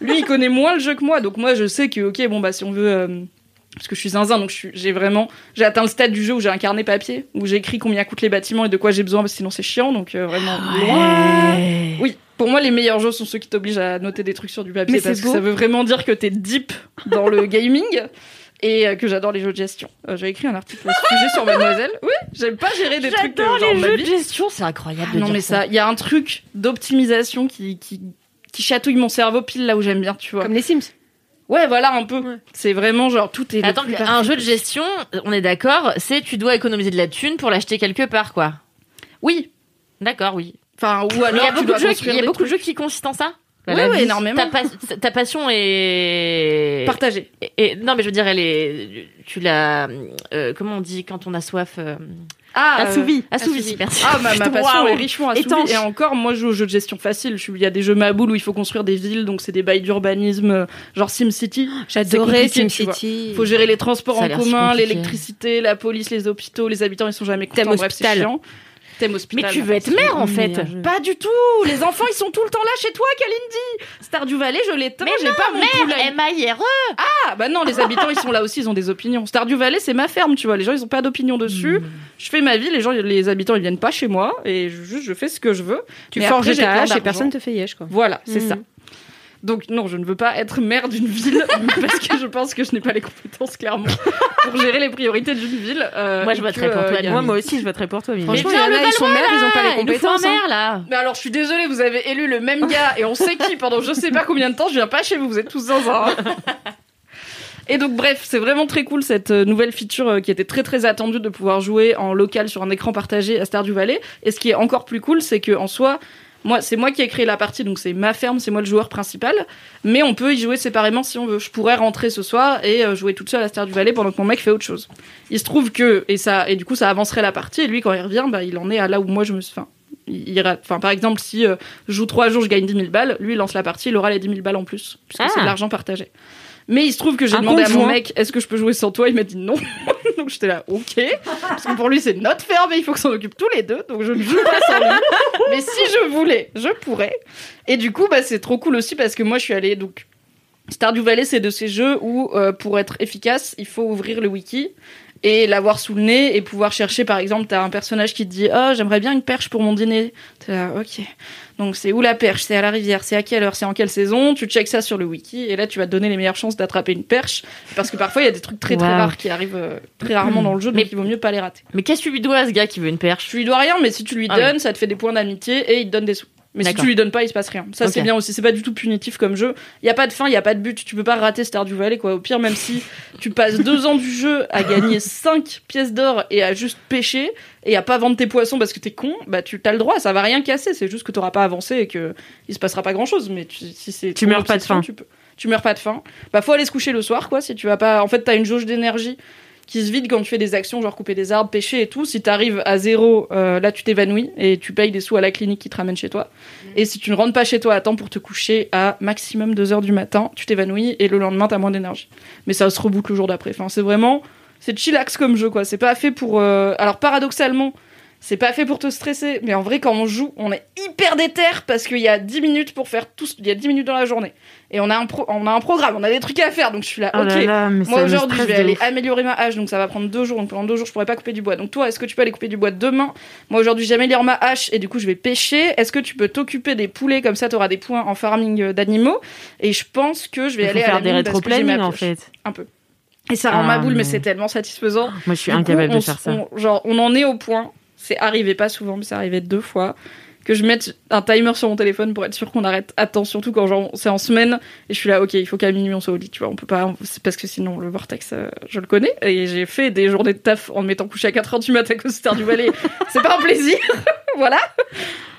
Lui, il connaît moins le jeu que moi, donc moi, je sais que ok, bon bah si on veut, euh, parce que je suis zinzin, donc j'ai vraiment, j'ai atteint le stade du jeu où j'ai un carnet papier où j'écris combien coûtent les bâtiments et de quoi j'ai besoin, parce que sinon c'est chiant, donc euh, vraiment loin. Oui, pour moi, les meilleurs jeux sont ceux qui t'obligent à noter des trucs sur du papier Mais parce que ça veut vraiment dire que t'es deep dans le gaming et euh, que j'adore les jeux de gestion. Euh, J'ai écrit un article sujet sur Mademoiselle. Oui, j'aime pas gérer des trucs euh, J'adore genre les jeux de gestion, c'est incroyable. de Non dire mais ça, il y a un truc d'optimisation qui, qui qui chatouille mon cerveau pile là où j'aime bien, tu vois. Comme les Sims. Ouais, voilà un peu. Ouais. C'est vraiment genre tout est. Attends, un parfait jeu de gestion, on est d'accord, c'est tu dois économiser de la thune pour l'acheter quelque part, quoi. Oui. D'accord, oui. Enfin ou Mais il y alors a beaucoup de jeux, y a beaucoup de jeux qui consistent en ça? Ouais, vie, énormément. Ta, pas- ta passion est. partagé. et- et- non, mais je veux dire, elle est. Tu l'as. euh, comment on dit quand on a soif euh, Ah, euh, Assouvi. Assouvi, assouvi. merci. Ah, ma, passion waouh. est richement assouvie. Étanche. Et encore, moi, je joue aux jeux de gestion facile. Je suis- Il y a des jeux Maboule où il faut construire des villes, donc c'est des bails d'urbanisme, euh, genre SimCity. J'adorais. SimCity. faut gérer les transports en commun, l'électricité, la police, les hôpitaux, les habitants, ils sont jamais contents. Bref, c'est hospital. Mais tu veux être mère, en fait. Jeu. Pas du tout Les enfants, ils sont tout le temps là chez toi, Kalindi Stardew Valley, je l'éteins, Mais j'ai pas mon mère. M-A-I-R-E. Ah, bah non, les habitants, ils sont là aussi, ils ont des opinions. Stardew Valley, c'est ma ferme, tu vois. Les gens, ils ont pas d'opinion dessus. Je fais ma vie, les gens, les habitants, ils viennent pas chez moi, et je, je fais ce que je veux. Tu forges ta hache et personne te fait yesh, quoi. Voilà, c'est Mhm. ça. Donc non, je ne veux pas être maire d'une ville parce que je pense que je n'ai pas les compétences clairement pour gérer les priorités d'une ville. euh, Moi, je que, pour toi, euh, a- Moi, moi aussi, je voterais pour toi, Mimi. Franchement, Mais il y en a, ils sont maires, ils ont pas les compétences. hein. maire, là. Mais alors, je suis désolée, vous avez élu le même gars et on sait qui pendant je sais pas combien de temps. Je viens pas chez vous, vous êtes tous zinzin. hein. Et donc bref, c'est vraiment très cool cette euh, nouvelle feature qui était très très attendue de pouvoir jouer en local sur un écran partagé à Stardew Valley. Et ce qui est encore plus cool, c'est que en soi, moi c'est moi qui ai créé la partie, donc c'est ma ferme, c'est moi le joueur principal. Mais on peut y jouer séparément si on veut. Je pourrais rentrer ce soir et euh, jouer toute seule à Stardew Valley pendant que mon mec fait autre chose. Il se trouve que et ça et du coup ça avancerait la partie. Et lui quand il revient, bah il en est à là où moi je me suis. Enfin, il ira- Enfin, par exemple, si euh, je joue trois jours, je gagne 10 000 balles, lui il lance la partie, il aura les 10 000 balles en plus, puisque Ah. c'est de l'argent partagé. Mais il se trouve que j'ai demandé à mon mec, est-ce que je peux jouer sans toi? Il m'a dit non. donc j'étais là, ok. Parce que pour lui, c'est notre ferme et il faut qu'on s'en occupe tous les deux. Donc je ne joue pas sans lui. Mais si je voulais, je pourrais. Et du coup, bah, c'est trop cool aussi parce que moi, je suis allée. Donc, Stardew Valley, c'est de ces jeux où, euh, pour être efficace, il faut ouvrir le wiki et l'avoir sous le nez et pouvoir chercher, par exemple, t'as un personnage qui te dit Oh, j'aimerais bien une perche pour mon dîner. T'es là, ok. Donc, c'est où la perche? C'est à la rivière C'est à quelle heure? C'est en quelle saison? Tu checks ça sur le wiki et là, tu vas te donner les meilleures chances d'attraper une perche parce que parfois, il y a des trucs très très rares qui arrivent euh, très rarement dans le jeu, donc Mais- il vaut mieux pas les rater. Mais qu'est-ce que tu lui dois à ce gars qui veut une perche? Tu lui dois rien, mais si tu lui Ah oui. donnes, ça te fait des points d'amitié et il te donne des sous. Mais si tu lui donnes pas, il se passe rien. Ça, c'est bien aussi. C'est pas du tout punitif comme jeu. Il y a pas de fin, il y a pas de but. Tu peux pas rater Stardew Valley, quoi. Au pire, même si tu passes deux ans du jeu à gagner 5 pièces d'or et à juste pêcher et à pas vendre tes poissons parce que t'es con, bah tu as le droit. Ça va rien casser. C'est juste que t'auras pas avancé et que il se passera pas grand chose. Mais tu- si c'est Tu meurs pas de faim. Tu, peux. tu meurs pas de faim. Bah faut aller se coucher le soir, quoi. Si tu vas pas. En fait, t'as une jauge d'énergie qui se vide quand tu fais des actions genre couper des arbres, pêcher et tout. Si t'arrives à zéro, euh, là tu t'évanouis et tu payes des sous à la clinique qui te ramène chez toi. Et si tu ne rentres pas chez toi à temps pour te coucher à maximum 2 heures du matin, tu t'évanouis et le lendemain t'as moins d'énergie. Mais ça se reboot le jour d'après. Enfin, c'est vraiment c'est chillax comme jeu quoi. C'est pas fait pour. euh, Alors paradoxalement. C'est pas fait pour te stresser, mais en vrai, quand on joue, on est hyper déter parce qu'il y a 10 minutes pour faire tout. Il y a 10 minutes dans la journée. Et on a, un pro- on a un programme, on a des trucs à faire, donc je suis là, Oh ok. là là, Moi aujourd'hui, je vais aller ouf. améliorer ma hache, donc ça va prendre deux jours. Donc pendant deux jours, je pourrais pas couper du bois. Donc toi, est-ce que tu peux aller couper du bois demain? Moi aujourd'hui, j'améliore ma hache et du coup, je vais pêcher. Est-ce que tu peux t'occuper des poulets? Comme ça, t'auras des points en farming euh, d'animaux Et je pense que je vais Il faut aller à faire la des rétro-planning en fait. Un peu. Et ça rend Ah, ma boule, mais mais- c'est tellement satisfaisant. Moi, je suis Du coup, incapable on de faire ça. on- genre, on en est au point. C'est arrivé pas souvent, mais c'est arrivé deux fois que je mette un timer sur mon téléphone pour être sûr qu'on arrête à temps, surtout quand genre c'est en semaine et je suis là, ok, il faut qu'à minuit on soit au lit, tu vois, on peut pas, c'est parce que sinon le vortex, euh, je le connais et j'ai fait des journées de taf en me mettant couché à 4h du matin à cause du Valais. c'est pas un plaisir, voilà.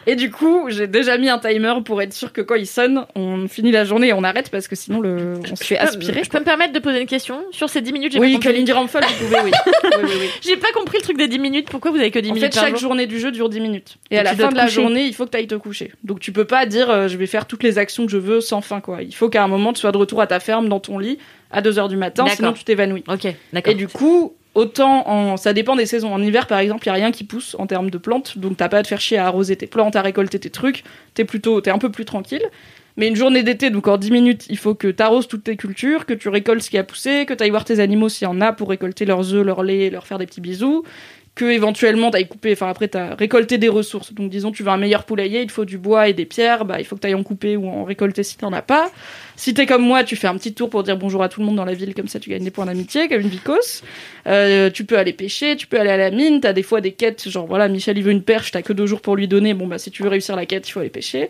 Et du coup, j'ai déjà mis un timer pour être sûr que quand il sonne, on finit la journée et on arrête parce que sinon le, on se fait aspirer. Je peux me permettre de poser une question sur ces 10 minutes j'ai Oui, pas compris. Kalindi Ramphal, vous pouvez, oui. oui, oui, oui. J'ai pas compris le truc des 10 minutes. Pourquoi vous avez que 10 En minutes fait, chaque jour journée du jeu dure 10 minutes. Et, Et à la fin de la coucher. journée, il faut que tu ailles te coucher. Donc tu peux pas dire euh, je vais faire toutes les actions que je veux sans fin quoi. Il faut qu'à un moment tu sois de retour à ta ferme dans ton lit à 2h du matin, sinon tu t'évanouis. Ok, d'accord. Et du coup, autant en ça dépend des saisons. En hiver par exemple, il y a rien qui pousse en termes de plantes, donc t'as pas à te faire chier à arroser tes plantes, à récolter tes trucs, t'es plutôt t'es un peu plus tranquille. Mais une journée d'été, donc en 10 minutes, il faut que t'arroses toutes tes cultures, que tu récoltes ce qui a poussé, que t'ailles voir tes animaux s'il y en a pour récolter leurs œufs, leur lait, leur faire des petits bisous, que éventuellement t'ailles couper, enfin après t'as récolté des ressources. Donc disons tu veux un meilleur poulailler, il te faut du bois et des pierres, bah il faut que t'ailles en couper ou en récolter si t'en as pas. Si t'es comme moi, tu fais un petit tour pour dire bonjour à tout le monde dans la ville, comme ça tu gagnes des points d'amitié, comme une vicose. Euh, tu peux aller pêcher, tu peux aller à la mine, t'as des fois des quêtes, genre voilà, Michel il veut une perche, t'as que deux jours pour lui donner, bon bah si tu veux réussir la quête, il faut aller pêcher.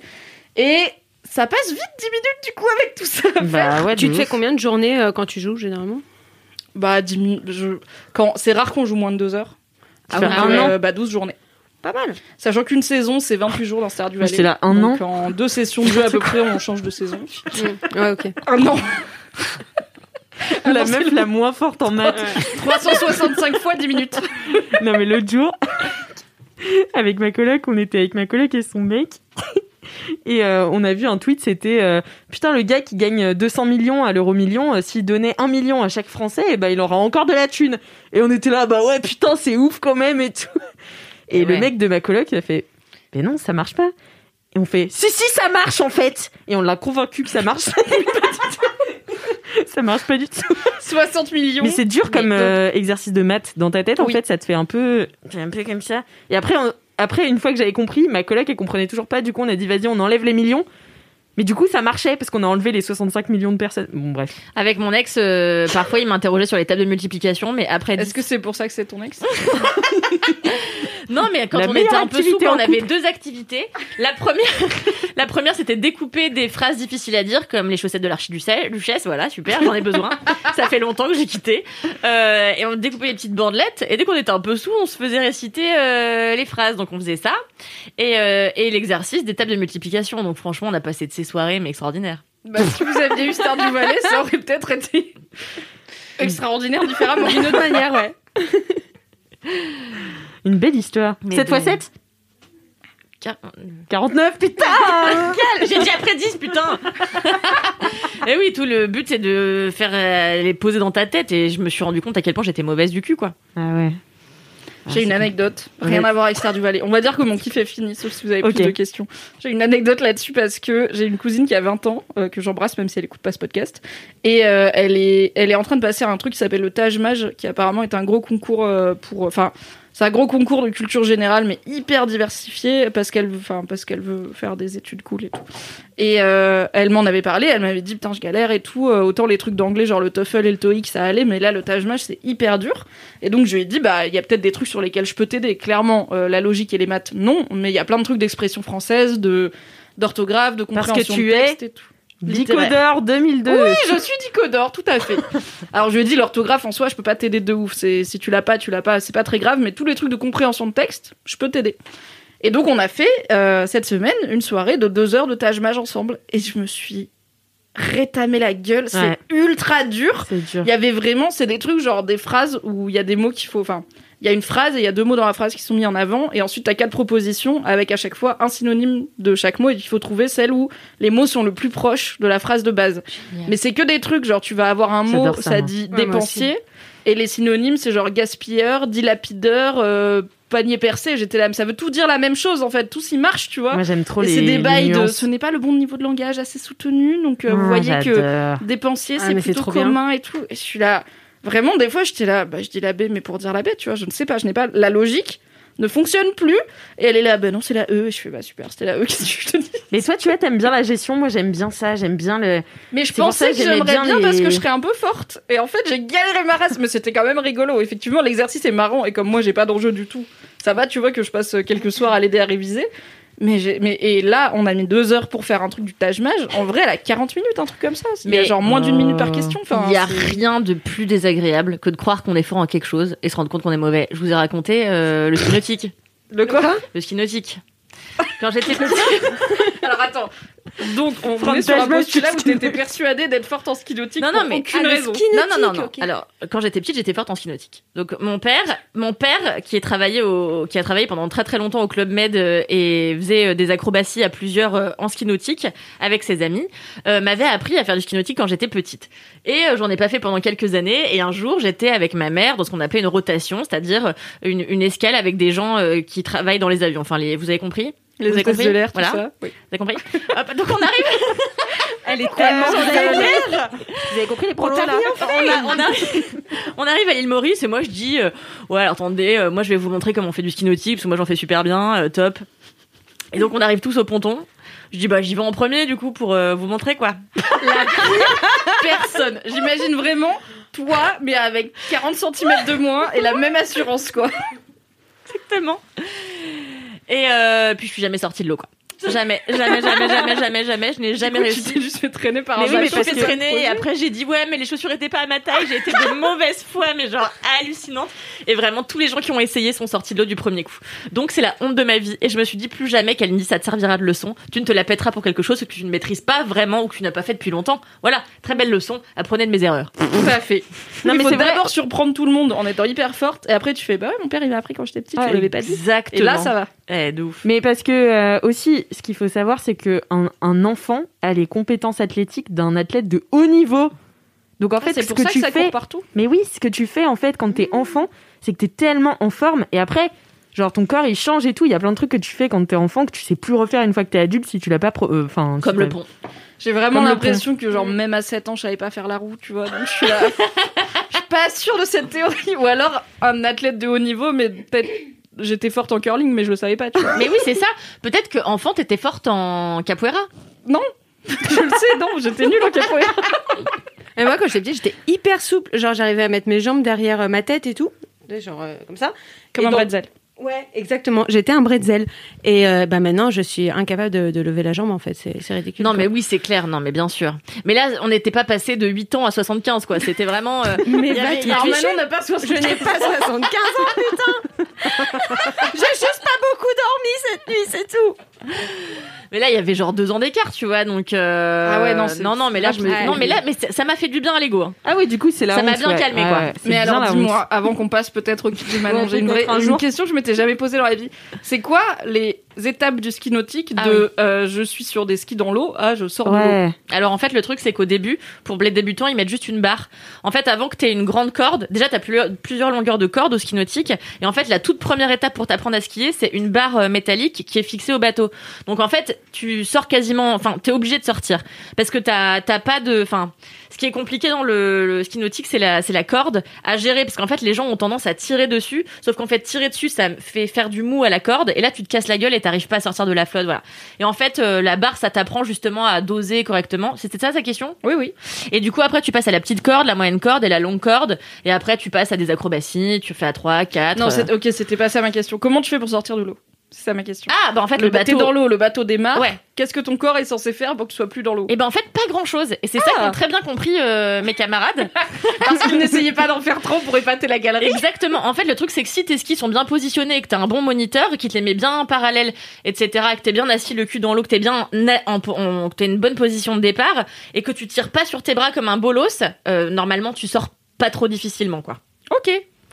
Et ça passe vite 10 minutes du coup avec tout ça. Bah ouais, Tu te fais combien de journées euh, quand tu joues généralement? Bah 10 minutes, je... quand... c'est rare qu'on joue moins de deux heures. Ah ouais. Un an euh, Bah 12 journées. Pas mal. Sachant qu'une saison, c'est 28 jours dans Stardew Valley. J'étais là, un Donc, en deux sessions de jeu à peu près, on change de saison. Ouais, ok. Un an. La meuf la moins forte en maths. 365 fois 10 minutes. Non mais l'autre jour, avec ma coloc, on était avec ma coloc et son mec. Et euh, on a vu un tweet, c'était euh, putain le gars qui gagne 200 millions à l'euro million, euh, s'il donnait 1 million à chaque Français, eh ben il aura encore de la thune. Et on était là, bah ouais putain c'est ouf quand même et tout. Et Et le ouais. mec de ma coloc il a fait, mais non ça marche pas. Et on fait, si si ça marche en fait. Et on l'a convaincu que ça marche. ça marche pas du tout. 60 millions. Mais c'est dur comme euh, exercice de maths dans ta tête. En Oui. fait, ça te fait un peu, un peu comme ça. Et après, on- après, une fois que j'avais compris, ma coloc elle comprenait toujours pas. Du coup, on a dit vas-y, on enlève les millions. Mais du coup, ça marchait parce qu'on a enlevé les 65 millions de personnes. Bon, bref. Avec mon ex, euh, parfois il m'interrogeait sur les tables de multiplication, mais après. Est-ce que c'est pour ça que c'est ton ex? Non, mais quand La on était un peu souple, on avait deux activités. La première, la première, c'était découper des phrases difficiles à dire, comme les chaussettes de l'archiduchesse. Voilà, super, j'en ai besoin. Ça fait longtemps que j'ai quitté. Euh, et on découpait les petites bandelettes. Et dès qu'on était un peu sous, on se faisait réciter euh, les phrases. Donc on faisait ça. Et, euh, et l'exercice des tables de multiplication. Donc franchement, on a passé de ces soirées, mais extraordinaires. Bah, si vous aviez eu Stardew Valley, ça aurait peut-être été extraordinaire différemment. D'une autre manière, ouais. Une belle histoire. Mais 7 fois des- 7 Car- 49, putain J'ai déjà après 10, putain Et oui, tout le but, c'est de faire euh, les poser dans ta tête. Et je me suis rendu compte à quel point j'étais mauvaise du cul, quoi. Ah ouais. J'ai une anecdote, rien à voir avec Stardew Valley. On va dire que mon kiff est fini, sauf si vous avez plus de questions. J'ai une anecdote là-dessus parce que j'ai une cousine qui a 20 ans, euh, que j'embrasse même si elle écoute pas ce podcast, et euh, elle est, elle est en train de passer à un truc qui s'appelle le Taj Mage, qui apparemment est un gros concours euh, pour, enfin, c'est un gros concours de culture générale, mais hyper diversifié parce qu'elle, veut- enfin, parce qu'elle veut faire des études cool et tout. Et euh, elle m'en avait parlé, elle m'avait dit putain je galère et tout. euh, autant les trucs d'anglais genre le TOEFL et le TOEIC ça allait, mais là le Taj Mage c'est hyper dur. Et donc je lui ai dit bah il y a peut-être des trucs sur lesquels je peux t'aider. Clairement euh, la logique et les maths non, mais il y a plein de trucs d'expression française, de d'orthographe, de Parce que compréhension tu de es texte et tout. Decodeur 2002. Oui, je suis Dicodor, tout à fait. Alors je lui ai dit l'orthographe en soi, je peux pas t'aider de ouf. C'est si tu l'as pas, tu l'as pas, c'est pas très grave. Mais tous les trucs de compréhension de texte, je peux t'aider. Et donc on a fait euh, cette semaine une soirée de deux heures de Taj Mage ensemble, et je me suis rétamé la gueule. C'est ultra dur. C'est dur. Il y avait vraiment, c'est des trucs genre des phrases où il y a des mots qu'il faut, enfin, il y a une phrase et il y a deux mots dans la phrase qui sont mis en avant, et ensuite t'as quatre propositions avec à chaque fois un synonyme de chaque mot, et il faut trouver celle où les mots sont le plus proches de la phrase de base. Mais c'est que des trucs, genre tu vas avoir un mot, ça, dit Ouais, dépensier, et les synonymes c'est genre gaspilleur, dilapideur, euh, panier percé. J'étais là, mais ça veut tout dire la même chose en fait, tout s'y marche, tu vois. Moi, j'aime trop et les. c'est des bails de ce n'est pas le bon niveau de langage assez soutenu, donc euh, vous Ah, voyez que dépensier Ah, c'est plutôt trop bien. commun et tout. Et je suis là, vraiment des fois j'étais là, bah je dis la B mais pour dire la B, tu vois, je ne sais pas, je n'ai pas la logique ne fonctionne plus et elle est là bah non c'est la E et je fais bah super c'était la E qu'est-ce que je te dis? Mais toi, tu vois, t'aimes bien la gestion. Moi, j'aime bien ça. J'aime bien le. mais je pensais que j'aimerais bien, bien parce que je serais un peu forte et en fait j'ai galéré ma race mais c'était quand même rigolo effectivement l'exercice est marrant et comme moi j'ai pas d'enjeu du tout ça va tu vois que je passe quelques soirs à l'aider à réviser Mais, j'ai- mais et là, on a mis deux heures pour faire un truc du Taj Mahal. En vrai, elle a 40 minutes, un truc comme ça. Mais genre moins d'une minute par question. Enfin, Il y a c'est- rien de plus désagréable que de croire qu'on est fort en quelque chose et se rendre compte qu'on est mauvais. Je vous ai raconté euh, le ski nautique. Le quoi? Le ski nautique. Quand j'étais petite. Alors attends. Donc on From est sur un postulat où t'étais persuadée d'être forte en ski nautique Non, non, pour mais aucune ah, raison. ski Non, non, non, non. Alors, quand j'étais petite, j'étais forte en ski nautique. Donc, mon père, mon père, qui est travaillé au, qui a travaillé pendant très très longtemps au club Med euh, et faisait euh, des acrobaties à plusieurs euh, en ski nautique avec ses amis, euh, m'avait appris à faire du ski nautique quand j'étais petite. Et euh, j'en ai pas fait pendant quelques années. Et un jour, j'étais avec ma mère dans ce qu'on appelait une rotation, c'est-à-dire une, une escale avec des gens euh, qui travaillent dans les avions. Enfin, les, vous avez compris? Les avez compris de l'air, tout Voilà. ça. Oui. Vous avez compris Hop, Donc on arrive. Elle est tellement. Vous avez compris les prolos là on, a- on arrive, on arrive à l'île Maurice et moi je dis euh, ouais alors, attendez euh, moi je vais vous montrer comment on fait du ski nautique parce que moi j'en fais super bien euh, top et donc on arrive tous au ponton je dis bah j'y vais en premier du coup pour vous montrer quoi Personne. J'imagine vraiment toi, mais avec 40 cm de moins et la même assurance, quoi. exactement et euh, puis je suis jamais sortie de l'eau quoi jamais jamais jamais jamais jamais jamais je n'ai jamais réussi. Tu t'es juste fait traîner par mais un oui, mais je me suis fait traîner et après j'ai dit ouais mais les chaussures étaient pas à ma taille j'ai été de mauvaise foi mais genre hallucinante. Et vraiment tous les gens qui ont essayé sont sortis de l'eau du premier coup. Donc c'est la honte de ma vie. Et je me suis dit plus jamais Kalindi ça te servira de leçon. Tu ne te la pèteras pour quelque chose que tu ne maîtrises pas vraiment ou que tu n'as pas fait depuis longtemps. Voilà très belle leçon. Apprenez de mes erreurs. Tout à fait. Non, mais mais c'est d'abord surprendre tout le monde en étant hyper forte. Et après tu fais bah ouais, mon père il m'a appris quand j'étais petite, Ouais, je l'avais pas dit. exactement. Et là ça va. eh, de ouf. Mais parce que euh, aussi, ce qu'il faut savoir, c'est que un, enfant a les compétences athlétiques d'un athlète de haut niveau. Donc en fait, Ah, c'est ce pour que ça tu que ça fais, court partout. mais oui, ce que tu fais en fait quand t'es enfant, c'est que t'es tellement en forme et après, genre ton corps il change et tout. Il y a plein de trucs que tu fais quand t'es enfant que tu sais plus refaire une fois que t'es adulte si tu l'as pas. pro- euh, Enfin, comme le pont J'ai vraiment l'impression que genre même à 7 ans je savais pas faire la roue, tu vois. Donc je suis là. Je suis pas sûre de cette théorie ou alors un athlète de haut niveau mais peut-être j'étais forte en curling mais je le savais pas, tu vois. mais oui c'est ça peut-être que enfant t'étais forte en capoeira Je le sais, non, j'étais nulle en capoeira. Et moi, quand j'étais petite, j'étais hyper souple. Genre, j'arrivais à mettre mes jambes derrière euh, ma tête et tout. Genre, euh, comme ça. Comme Et un donc- bretzel. Ouais, exactement. J'étais un bretzel. Et euh, bah maintenant, je suis incapable de, de lever la jambe, en fait. C'est ridicule. Non, quoi. mais oui, c'est clair. Non, mais bien sûr. Mais là, on n'était pas passé de 8 ans à 75, quoi. C'était vraiment. euh, Mais il y va avait- te il y avait- ficher. maintenant, on n'a pas Je n'ai pas 75 ans, putain J'ai juste pas beaucoup dormi cette nuit, c'est tout Mais là, il y avait genre deux ans d'écart, tu vois. Donc. euh, Ah ouais, non, c'est- non, non, mais là, je me. Ouais. Non, mais là, mais ça m'a fait du bien à l'ego. hein. Ah oui, du coup, c'est la Ça m'a bien ouais. calmé, Ouais, quoi. ouais, Mais alors dis-moi, avant qu'on passe peut-être au Manon, Ouais, j'ai une, vraie, un une question que je m'étais jamais posée dans la vie. C'est quoi les étapes du ski nautique Ah de euh, je suis sur des skis dans l'eau à je sors de l'eau. Alors en fait, le truc, c'est qu'au début, pour les débutants, ils mettent juste une barre. En fait, avant que tu aies une grande corde, déjà, tu as plusieurs longueurs de corde au ski nautique. Et en fait, la toute première étape pour t'apprendre à skier, c'est une barre euh, métallique qui est fixée au bateau. Donc en fait, tu sors quasiment, enfin, t'es obligé de sortir parce que t'as t'as pas de, enfin, ce qui est compliqué dans le, le ski nautique, c'est la c'est la corde à gérer parce qu'en fait, les gens ont tendance à tirer dessus. Sauf qu'en fait, tirer dessus, ça fait faire du mou à la corde et là, tu te casses la gueule et t'arrives pas à sortir de la flotte, voilà. Et en fait, euh, la barre, ça t'apprend justement à doser correctement. C'était ça sa question? Oui, oui. Et du coup, après, tu passes à la petite corde, la moyenne corde et la longue corde. Et après, tu passes à des acrobaties. Tu fais à 3, 4. Non, c'est- ok, c'était pas ça ma question. Comment tu fais pour sortir de l'eau? C'est ça ma question. Ah, bah en fait, le, le bateau. bateau dans l'eau, le bateau démarre. Ouais. Qu'est-ce que ton corps est censé faire pour que tu sois plus dans l'eau? Et ben en fait, pas grand chose. Et c'est ça Ah. qu'ont très bien compris euh, mes camarades. Parce qu'ils n'essayaient pas d'en faire trop pour épater la galerie. Exactement. En fait, le truc, c'est que si tes skis sont bien positionnés et que t'as un bon moniteur, qui te les met bien en parallèle, etc., que t'es bien assis le cul dans l'eau, que t'es bien en, en- que t'as une bonne position de départ et que tu tires pas sur tes bras comme un bolos, euh, normalement, tu sors pas trop difficilement, quoi. Ok.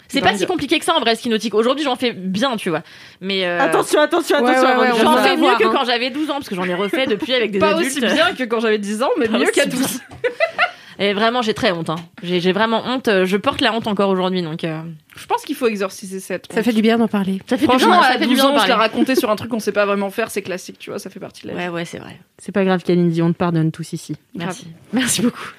C'est pas si compliqué que ça en vrai ski nautique. Aujourd'hui, j'en fais bien, tu vois. Mais euh, Attention, attention, attention. ouais, ouais, J'en fais mieux que hein. quand j'avais 12 ans, parce que j'en ai refait depuis avec des Pas adultes. aussi bien que quand j'avais 10 ans, mais Pas mieux qu'à bien. 12. Et vraiment, j'ai très honte. Hein. J'ai j'ai vraiment honte. Je porte la honte encore aujourd'hui, donc euh, Je pense qu'il faut exorciser cette. Ça fait du bien d'en parler. ça fait Franchement, du bien. Ça à fait du 12 bien ans, de on se l'a parler. raconté sur un truc qu'on sait pas vraiment faire, c'est classique, tu vois, ça fait partie de la vie. Ouais, ouais, c'est vrai. C'est pas grave, Kalindi, on te pardonne tous ici. Merci. Merci beaucoup.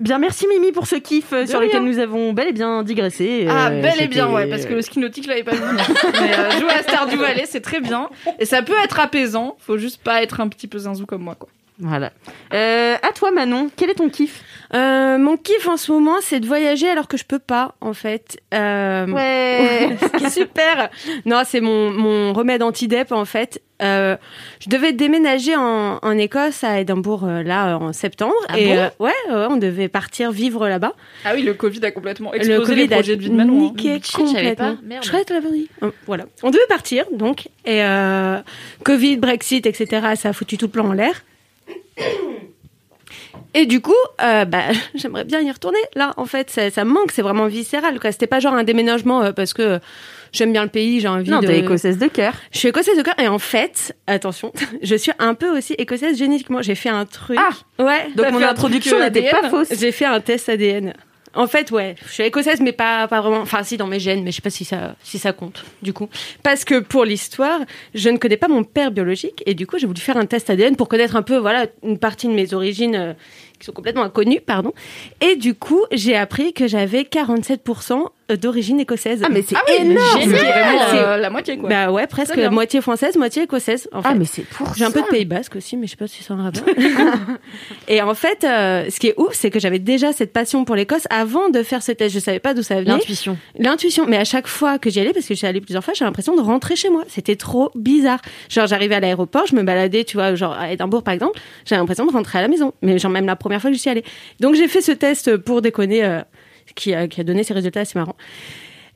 Bien, merci Mimi pour ce kiff euh, sur rien. lequel nous avons bel et bien digressé. Ah, Euh, bel et bien, ouais, parce que le ski nautique, je l'avais pas vu. Mais euh, jouer à Star du Valais, c'est très bien. Et ça peut être apaisant, faut juste pas être un petit peu zinzou comme moi, quoi. Voilà. Euh, à toi, Manon, quel est ton kiff? Euh, mon kiff en ce moment, c'est de voyager alors que je peux pas, en fait. Euh, Ouais. ce qui est super. Non, c'est mon, mon remède anti-dep, en fait. Euh, je devais déménager en, en Écosse, à Édimbourg, euh, là, en septembre. Ah et bon? euh, ouais, ouais, on devait partir vivre là-bas. Ah oui, le Covid a complètement Le explosé Covid les projets a de vie de Manon. hein. niqué complètement. pas. Je croyais que l'avais. Euh, Voilà. On devait partir, donc. Et euh, Covid, Brexit, etc., ça a foutu tout le plan en l'air. Et du coup, euh, bah, j'aimerais bien y retourner. Là, en fait, ça, ça me manque, c'est vraiment viscéral. C'était pas genre un déménagement euh, parce que j'aime bien le pays, j'ai envie Non, de... t'es écossaise de cœur. Je suis écossaise de cœur et en fait, attention, je suis un peu aussi écossaise génétiquement. J'ai fait un truc. Ah ouais. Donc mon introduction n'était pas fausse. J'ai fait un test ADN. En fait, ouais, je suis écossaise, mais pas, pas vraiment. Enfin, si, dans mes gènes, mais je sais pas si ça, si ça compte, du coup. Parce que pour l'histoire, je ne connais pas mon père biologique, et du coup, j'ai voulu faire un test ADN pour connaître un peu, voilà, une partie de mes origines euh, qui sont complètement inconnues, pardon. Et du coup, j'ai appris que j'avais 47% d'origine écossaise. Ah, mais c'est Ah oui, énorme. génial. Euh, la moitié quoi. Bah ouais, presque moitié française, moitié écossaise. En fait. Ah, mais c'est pour J'ai un peu de. Pays Basque aussi, mais je sais pas si c'est un rapport. et en fait, euh, ce qui est ouf, c'est que j'avais déjà cette passion pour l'Écosse avant de faire ce test. Je savais pas d'où ça venait. L'intuition. L'intuition. Mais à chaque fois que j'y allais, parce que j'y allais plusieurs fois, j'ai l'impression de rentrer chez moi. C'était trop bizarre. Genre, j'arrivais à l'aéroport, je me baladais, tu vois, genre à Édimbourg par exemple, j'avais l'impression de rentrer à la maison. Mais genre même la première fois que j'y suis allée. Donc j'ai fait ce test pour déconner, euh, qui, a, donné ses résultats assez marrants.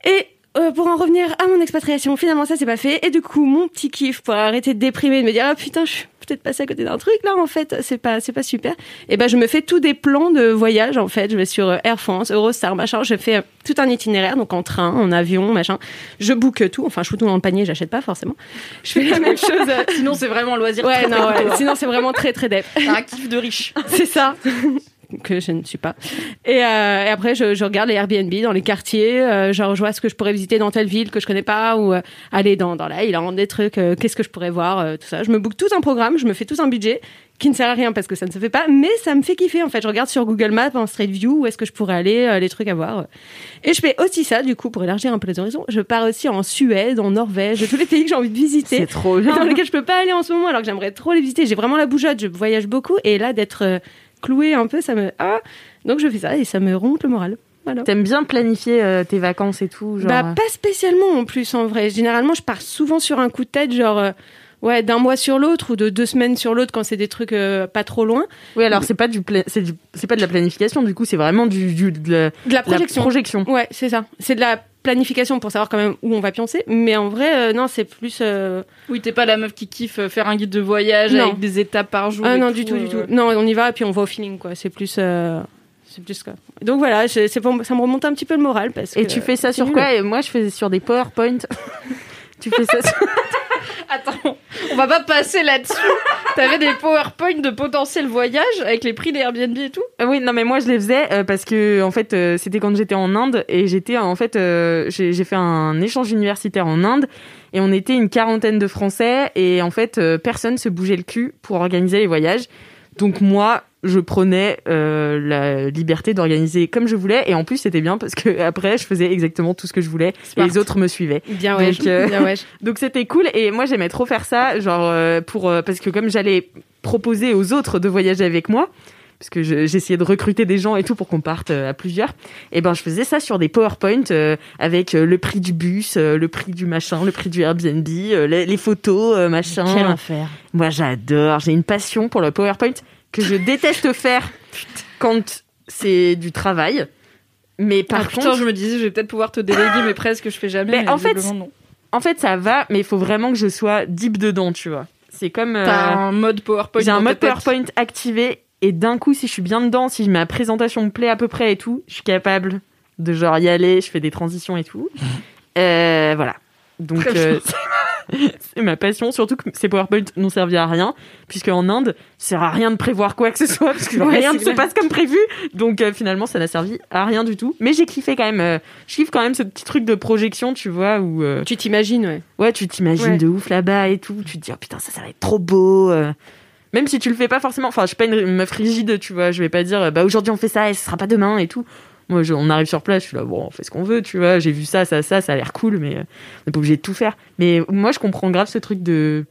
Et euh, pour en revenir à mon expatriation, finalement ça s'est pas fait. Et du coup, mon petit kiff pour arrêter de déprimer, de me dire ah putain, je suis peut-être passé à côté d'un truc là en fait, c'est pas c'est pas super. Et ben je me fais tous des plans de voyage en fait. Je vais sur euh, Air France, Eurostar, machin. Je fais euh, tout un itinéraire donc en train, en avion, machin. Je book tout. Enfin, je fous tout dans le panier, j'achète pas forcément. Je fais la même chose. Sinon c'est vraiment loisir. Ouais, non, ouais. hein. Sinon c'est vraiment très très dep. un kiff de riche. C'est ça. que je ne suis pas. Et, euh, et après, je, je regarde les Airbnb dans les quartiers, euh, genre je vois ce que je pourrais visiter dans telle ville que je connais pas, ou euh, aller dans, dans la des trucs, qu'est-ce que je pourrais voir, tout ça. Je me book tout un programme, je me fais tout un budget qui ne sert à rien parce que ça ne se fait pas, mais ça me fait kiffer en fait. Je regarde sur Google Maps, en Street View, où est-ce que je pourrais aller, les trucs à voir. Et je fais aussi ça, du coup, pour élargir un peu les horizons. Je pars aussi en Suède, en Norvège, tous les pays que j'ai envie de visiter C'est trop et dans bien. lesquels je peux pas aller en ce moment alors que j'aimerais trop les visiter. J'ai vraiment la bougeotte, je voyage beaucoup et là d'être euh, clouée un peu, ça me ah donc je fais ça et ça me remonte le moral. Voilà. T'aimes bien planifier euh, tes vacances et tout, genre. Bah pas spécialement en plus en vrai. Généralement je pars souvent sur un coup de tête genre euh, ouais d'un mois sur l'autre ou de deux semaines sur l'autre quand c'est des trucs euh, pas trop loin. Oui, alors c'est pas du, pla- c'est du, c'est pas de la planification. Du coup, c'est vraiment du, du de la, De la la projection. projection. Ouais c'est ça. C'est de la planification pour savoir quand même où on va pioncer. Mais en vrai euh, non c'est plus euh, Oui, t'es pas la meuf qui kiffe euh, faire un guide de voyage Non. avec des étapes par jour. Ah non, du tout, du tout. Non, on y va et puis on va au feeling, quoi. C'est plus. euh, C'est plus quoi. Donc voilà, je- c'est pour- ça me remonte un petit peu le moral parce Et que tu fais ça sur quoi? Et moi, je faisais sur des PowerPoint. tu fais ça sur... Attends, on va pas passer là-dessus. T'avais des PowerPoint de potentiel voyage avec les prix des Airbnb et tout Ah Oui, non, mais moi je les faisais euh, parce que en fait euh, c'était quand j'étais en Inde et j'étais en fait euh, j'ai fait un échange universitaire en Inde et on était une quarantaine de Français et en fait euh, personne se bougeait le cul pour organiser les voyages. Donc moi je prenais euh, la liberté d'organiser comme je voulais et en plus c'était bien parce que après je faisais exactement tout ce que je voulais Smart. et les autres me suivaient. Bien ouais. Donc, euh, Bien ouais. Donc c'était cool et moi j'aimais trop faire ça, genre euh, pour parce que comme j'allais proposer aux autres de voyager avec moi, parce que je- j'essayais de recruter des gens et tout pour qu'on parte euh, à plusieurs, et ben je faisais ça sur des PowerPoint euh, avec euh, le prix du bus, euh, le prix du machin, le prix du Airbnb, euh, les, les photos, euh, machin. Quel enfer. Moi j'adore, j'ai une passion pour le PowerPoint que je déteste faire quand c'est du travail. Mais par Ah, contre, putain, je me disais, je vais peut-être pouvoir te déléguer, mais presque je fais jamais. Mais en fait, non. en fait ça va, mais il faut vraiment que je sois deep dedans, tu vois. C'est comme euh, T'as un mode PowerPoint. J'ai un mode. PowerPoint activé et d'un coup, si je suis bien dedans, si ma présentation me plaît à peu près et tout, je suis capable de genre y aller, je fais des transitions et tout. Euh, voilà. Donc euh, c'est ma passion, surtout que ces PowerPoint n'ont servi à rien, puisque en Inde, ça sert à rien de prévoir quoi que ce soit, parce que Ouais, rien ne se passe comme prévu. Donc euh, finalement, ça n'a servi à rien du tout. Mais j'ai kiffé quand même. je kiffe quand même ce petit truc de projection, tu vois, où Tu t'imagines, ouais. Ouais, tu t'imagines Ouais. de ouf là-bas et tout. Tu te dis, oh putain, ça, ça va être trop beau. Même si tu le fais pas forcément. Enfin, je suis pas une meuf rigide, tu vois. Je vais pas dire, bah aujourd'hui on fait ça et ce sera pas demain et tout. Moi, on arrive sur place, je suis là, bon, on fait ce qu'on veut, tu vois. J'ai vu ça, ça, ça, ça a l'air cool, mais euh, on n'est pas obligé de tout faire. Mais moi, je comprends grave ce truc de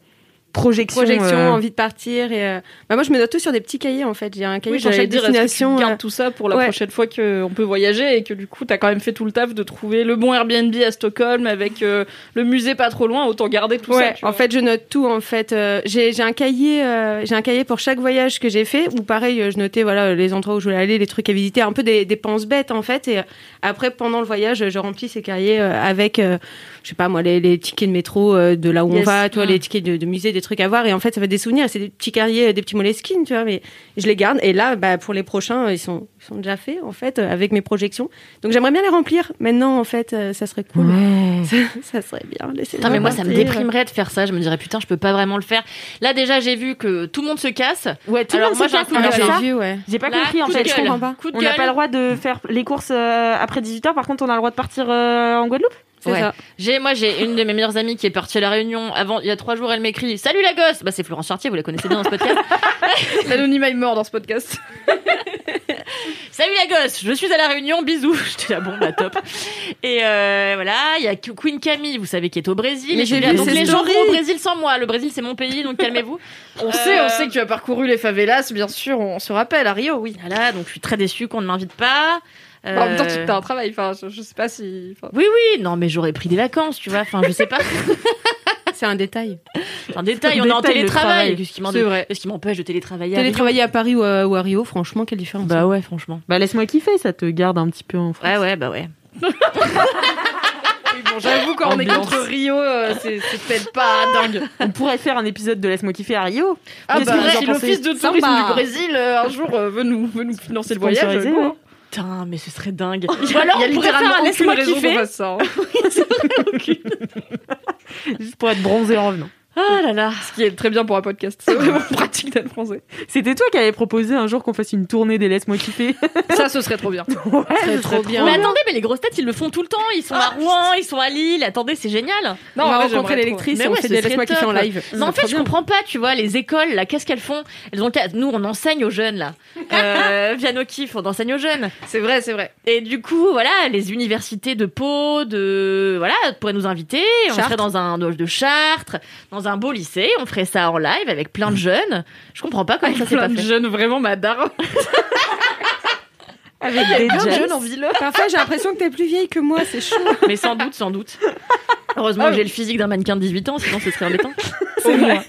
projection. projection, euh, envie de partir. Et euh, bah, moi, je me note tout sur des petits cahiers en fait. J'ai un cahier Oui, chaque que tu destination. gardes euh, tout ça pour la ouais. prochaine fois qu'on peut voyager et que du coup, t'as quand même fait tout le taf de trouver le bon Airbnb à Stockholm avec euh, le musée pas trop loin, autant garder tout ça. Ouais, en vois. fait, je note tout. En fait, j'ai un cahier, j'ai un cahier pour chaque voyage que j'ai fait. Où pareil, je notais voilà les endroits où je voulais aller, les trucs à visiter, un peu des dépenses bêtes en fait. Et après, pendant le voyage, je remplis ces cahiers avec, je sais pas moi, les, les tickets de métro de là où on va, tu vois, Mm. les tickets de, de musée, des trucs à voir. Et en fait, ça fait des souvenirs. C'est des petits cahiers, des petits moleskines, tu vois. Mais je les garde. Et là, bah, pour les prochains, euh, ils sont, ils sont déjà faits en fait euh, avec mes projections. Donc j'aimerais bien les remplir. Maintenant, en fait, euh, ça serait cool. Ouais. Ça, ça serait bien. Putain, mais moi, ça me déprimerait de faire ça. Je me dirais, putain, je peux pas vraiment le faire. Là, déjà, j'ai vu que tout le monde se casse. Ouais, tout le Alors, monde moi, se j'ai casse, vu, ouais. J'ai pas Là, compris en fait. Je comprends pas. On n'a pas le droit de faire les courses euh, après 18h. Par contre, on a le droit de partir euh, en Guadeloupe? C'est Ouais. ça. J'ai, moi, j'ai une de mes meilleures amies qui est partie à la Réunion avant, il y a trois jours, elle m'écrit Salut la gosse! Bah, c'est Florence Chartier, vous la connaissez bien dans ce podcast. L'anonymat est mort dans ce podcast. Salut la gosse, je suis à la Réunion, bisous. J'étais là, bon, bah top. Et euh, voilà, il y a Queen Camille, vous savez, qui est au Brésil. Mais Et j'ai là, donc les gens vont au Brésil sans moi. Le Brésil, c'est mon pays, donc calmez-vous. On Euh, sait, on sait que tu as parcouru les favelas, bien sûr, on se rappelle à Rio, oui. Voilà, donc je suis très déçue qu'on ne m'invite pas. En même temps, Euh, tu as un travail, enfin, je, je sais pas si. enfin, Oui, oui, non, mais j'aurais pris des vacances, tu vois. Enfin, je sais pas. C'est un détail. C'est un détail, Un on est en télétravail. travail. Qu'est-ce qui m'empêche de télétravailler à Télétravailler à Paris ou à, ou à Rio, franchement, quelle différence. Bah ouais, franchement. Bah laisse-moi kiffer, ça te garde un petit peu en France. Ouais, ouais, bah ouais. bon, j'avoue, quand on est contre Rio, euh, c'est peut-être pas dingue. On pourrait faire un épisode de laisse-moi kiffer à Rio. Ah bah, si l'office de tourisme Sympa. du Brésil, euh, un jour, euh, veut, nous, veut nous financer le voyage. Ouais. hein. Putain, mais ce serait dingue. Il y Ou a, alors, il y a littéralement laisse-moi kiffer. ça. hein. Juste pour être bronzé en revenant. Ah là là. Ce qui est très bien pour un podcast. C'est vraiment pratique d'être français. C'était toi qui avais proposé un jour qu'on fasse une tournée des laisse-moi kiffer. Ça, ce serait trop bien. ouais, trop bien. Mais attendez, mais les grosses têtes, ils le font tout le temps. Ils sont à Rouen, ils sont à Lille. Attendez, c'est génial. Non, on va rencontrer l'électrice Mais et on ouais, fait des laisse-moi kiffer en live. Mais en fait, je comprends pas, tu vois, les écoles, là, qu'est-ce qu'elles font? Elles ont qu'à- Nous, on enseigne aux jeunes, là. Euh, via nos kiffs, on enseigne aux jeunes. C'est vrai, c'est vrai. Et du coup, voilà, les universités de Pau, de voilà, pourraient nous inviter. On Chartres. serait dans un de Chartres, dans un beau lycée. On ferait ça en live avec plein de jeunes. Je comprends pas comment ça s'est Plein pas de fait. jeunes, vraiment, ma daronne. Avec des Plein de jeunes en ville. Parfois, j'ai l'impression que t'es plus vieille que moi, c'est chaud. Mais sans doute, sans doute. Heureusement Ah que j'ai le physique d'un mannequin de 18 ans, sinon ce serait embêtant. Au moins.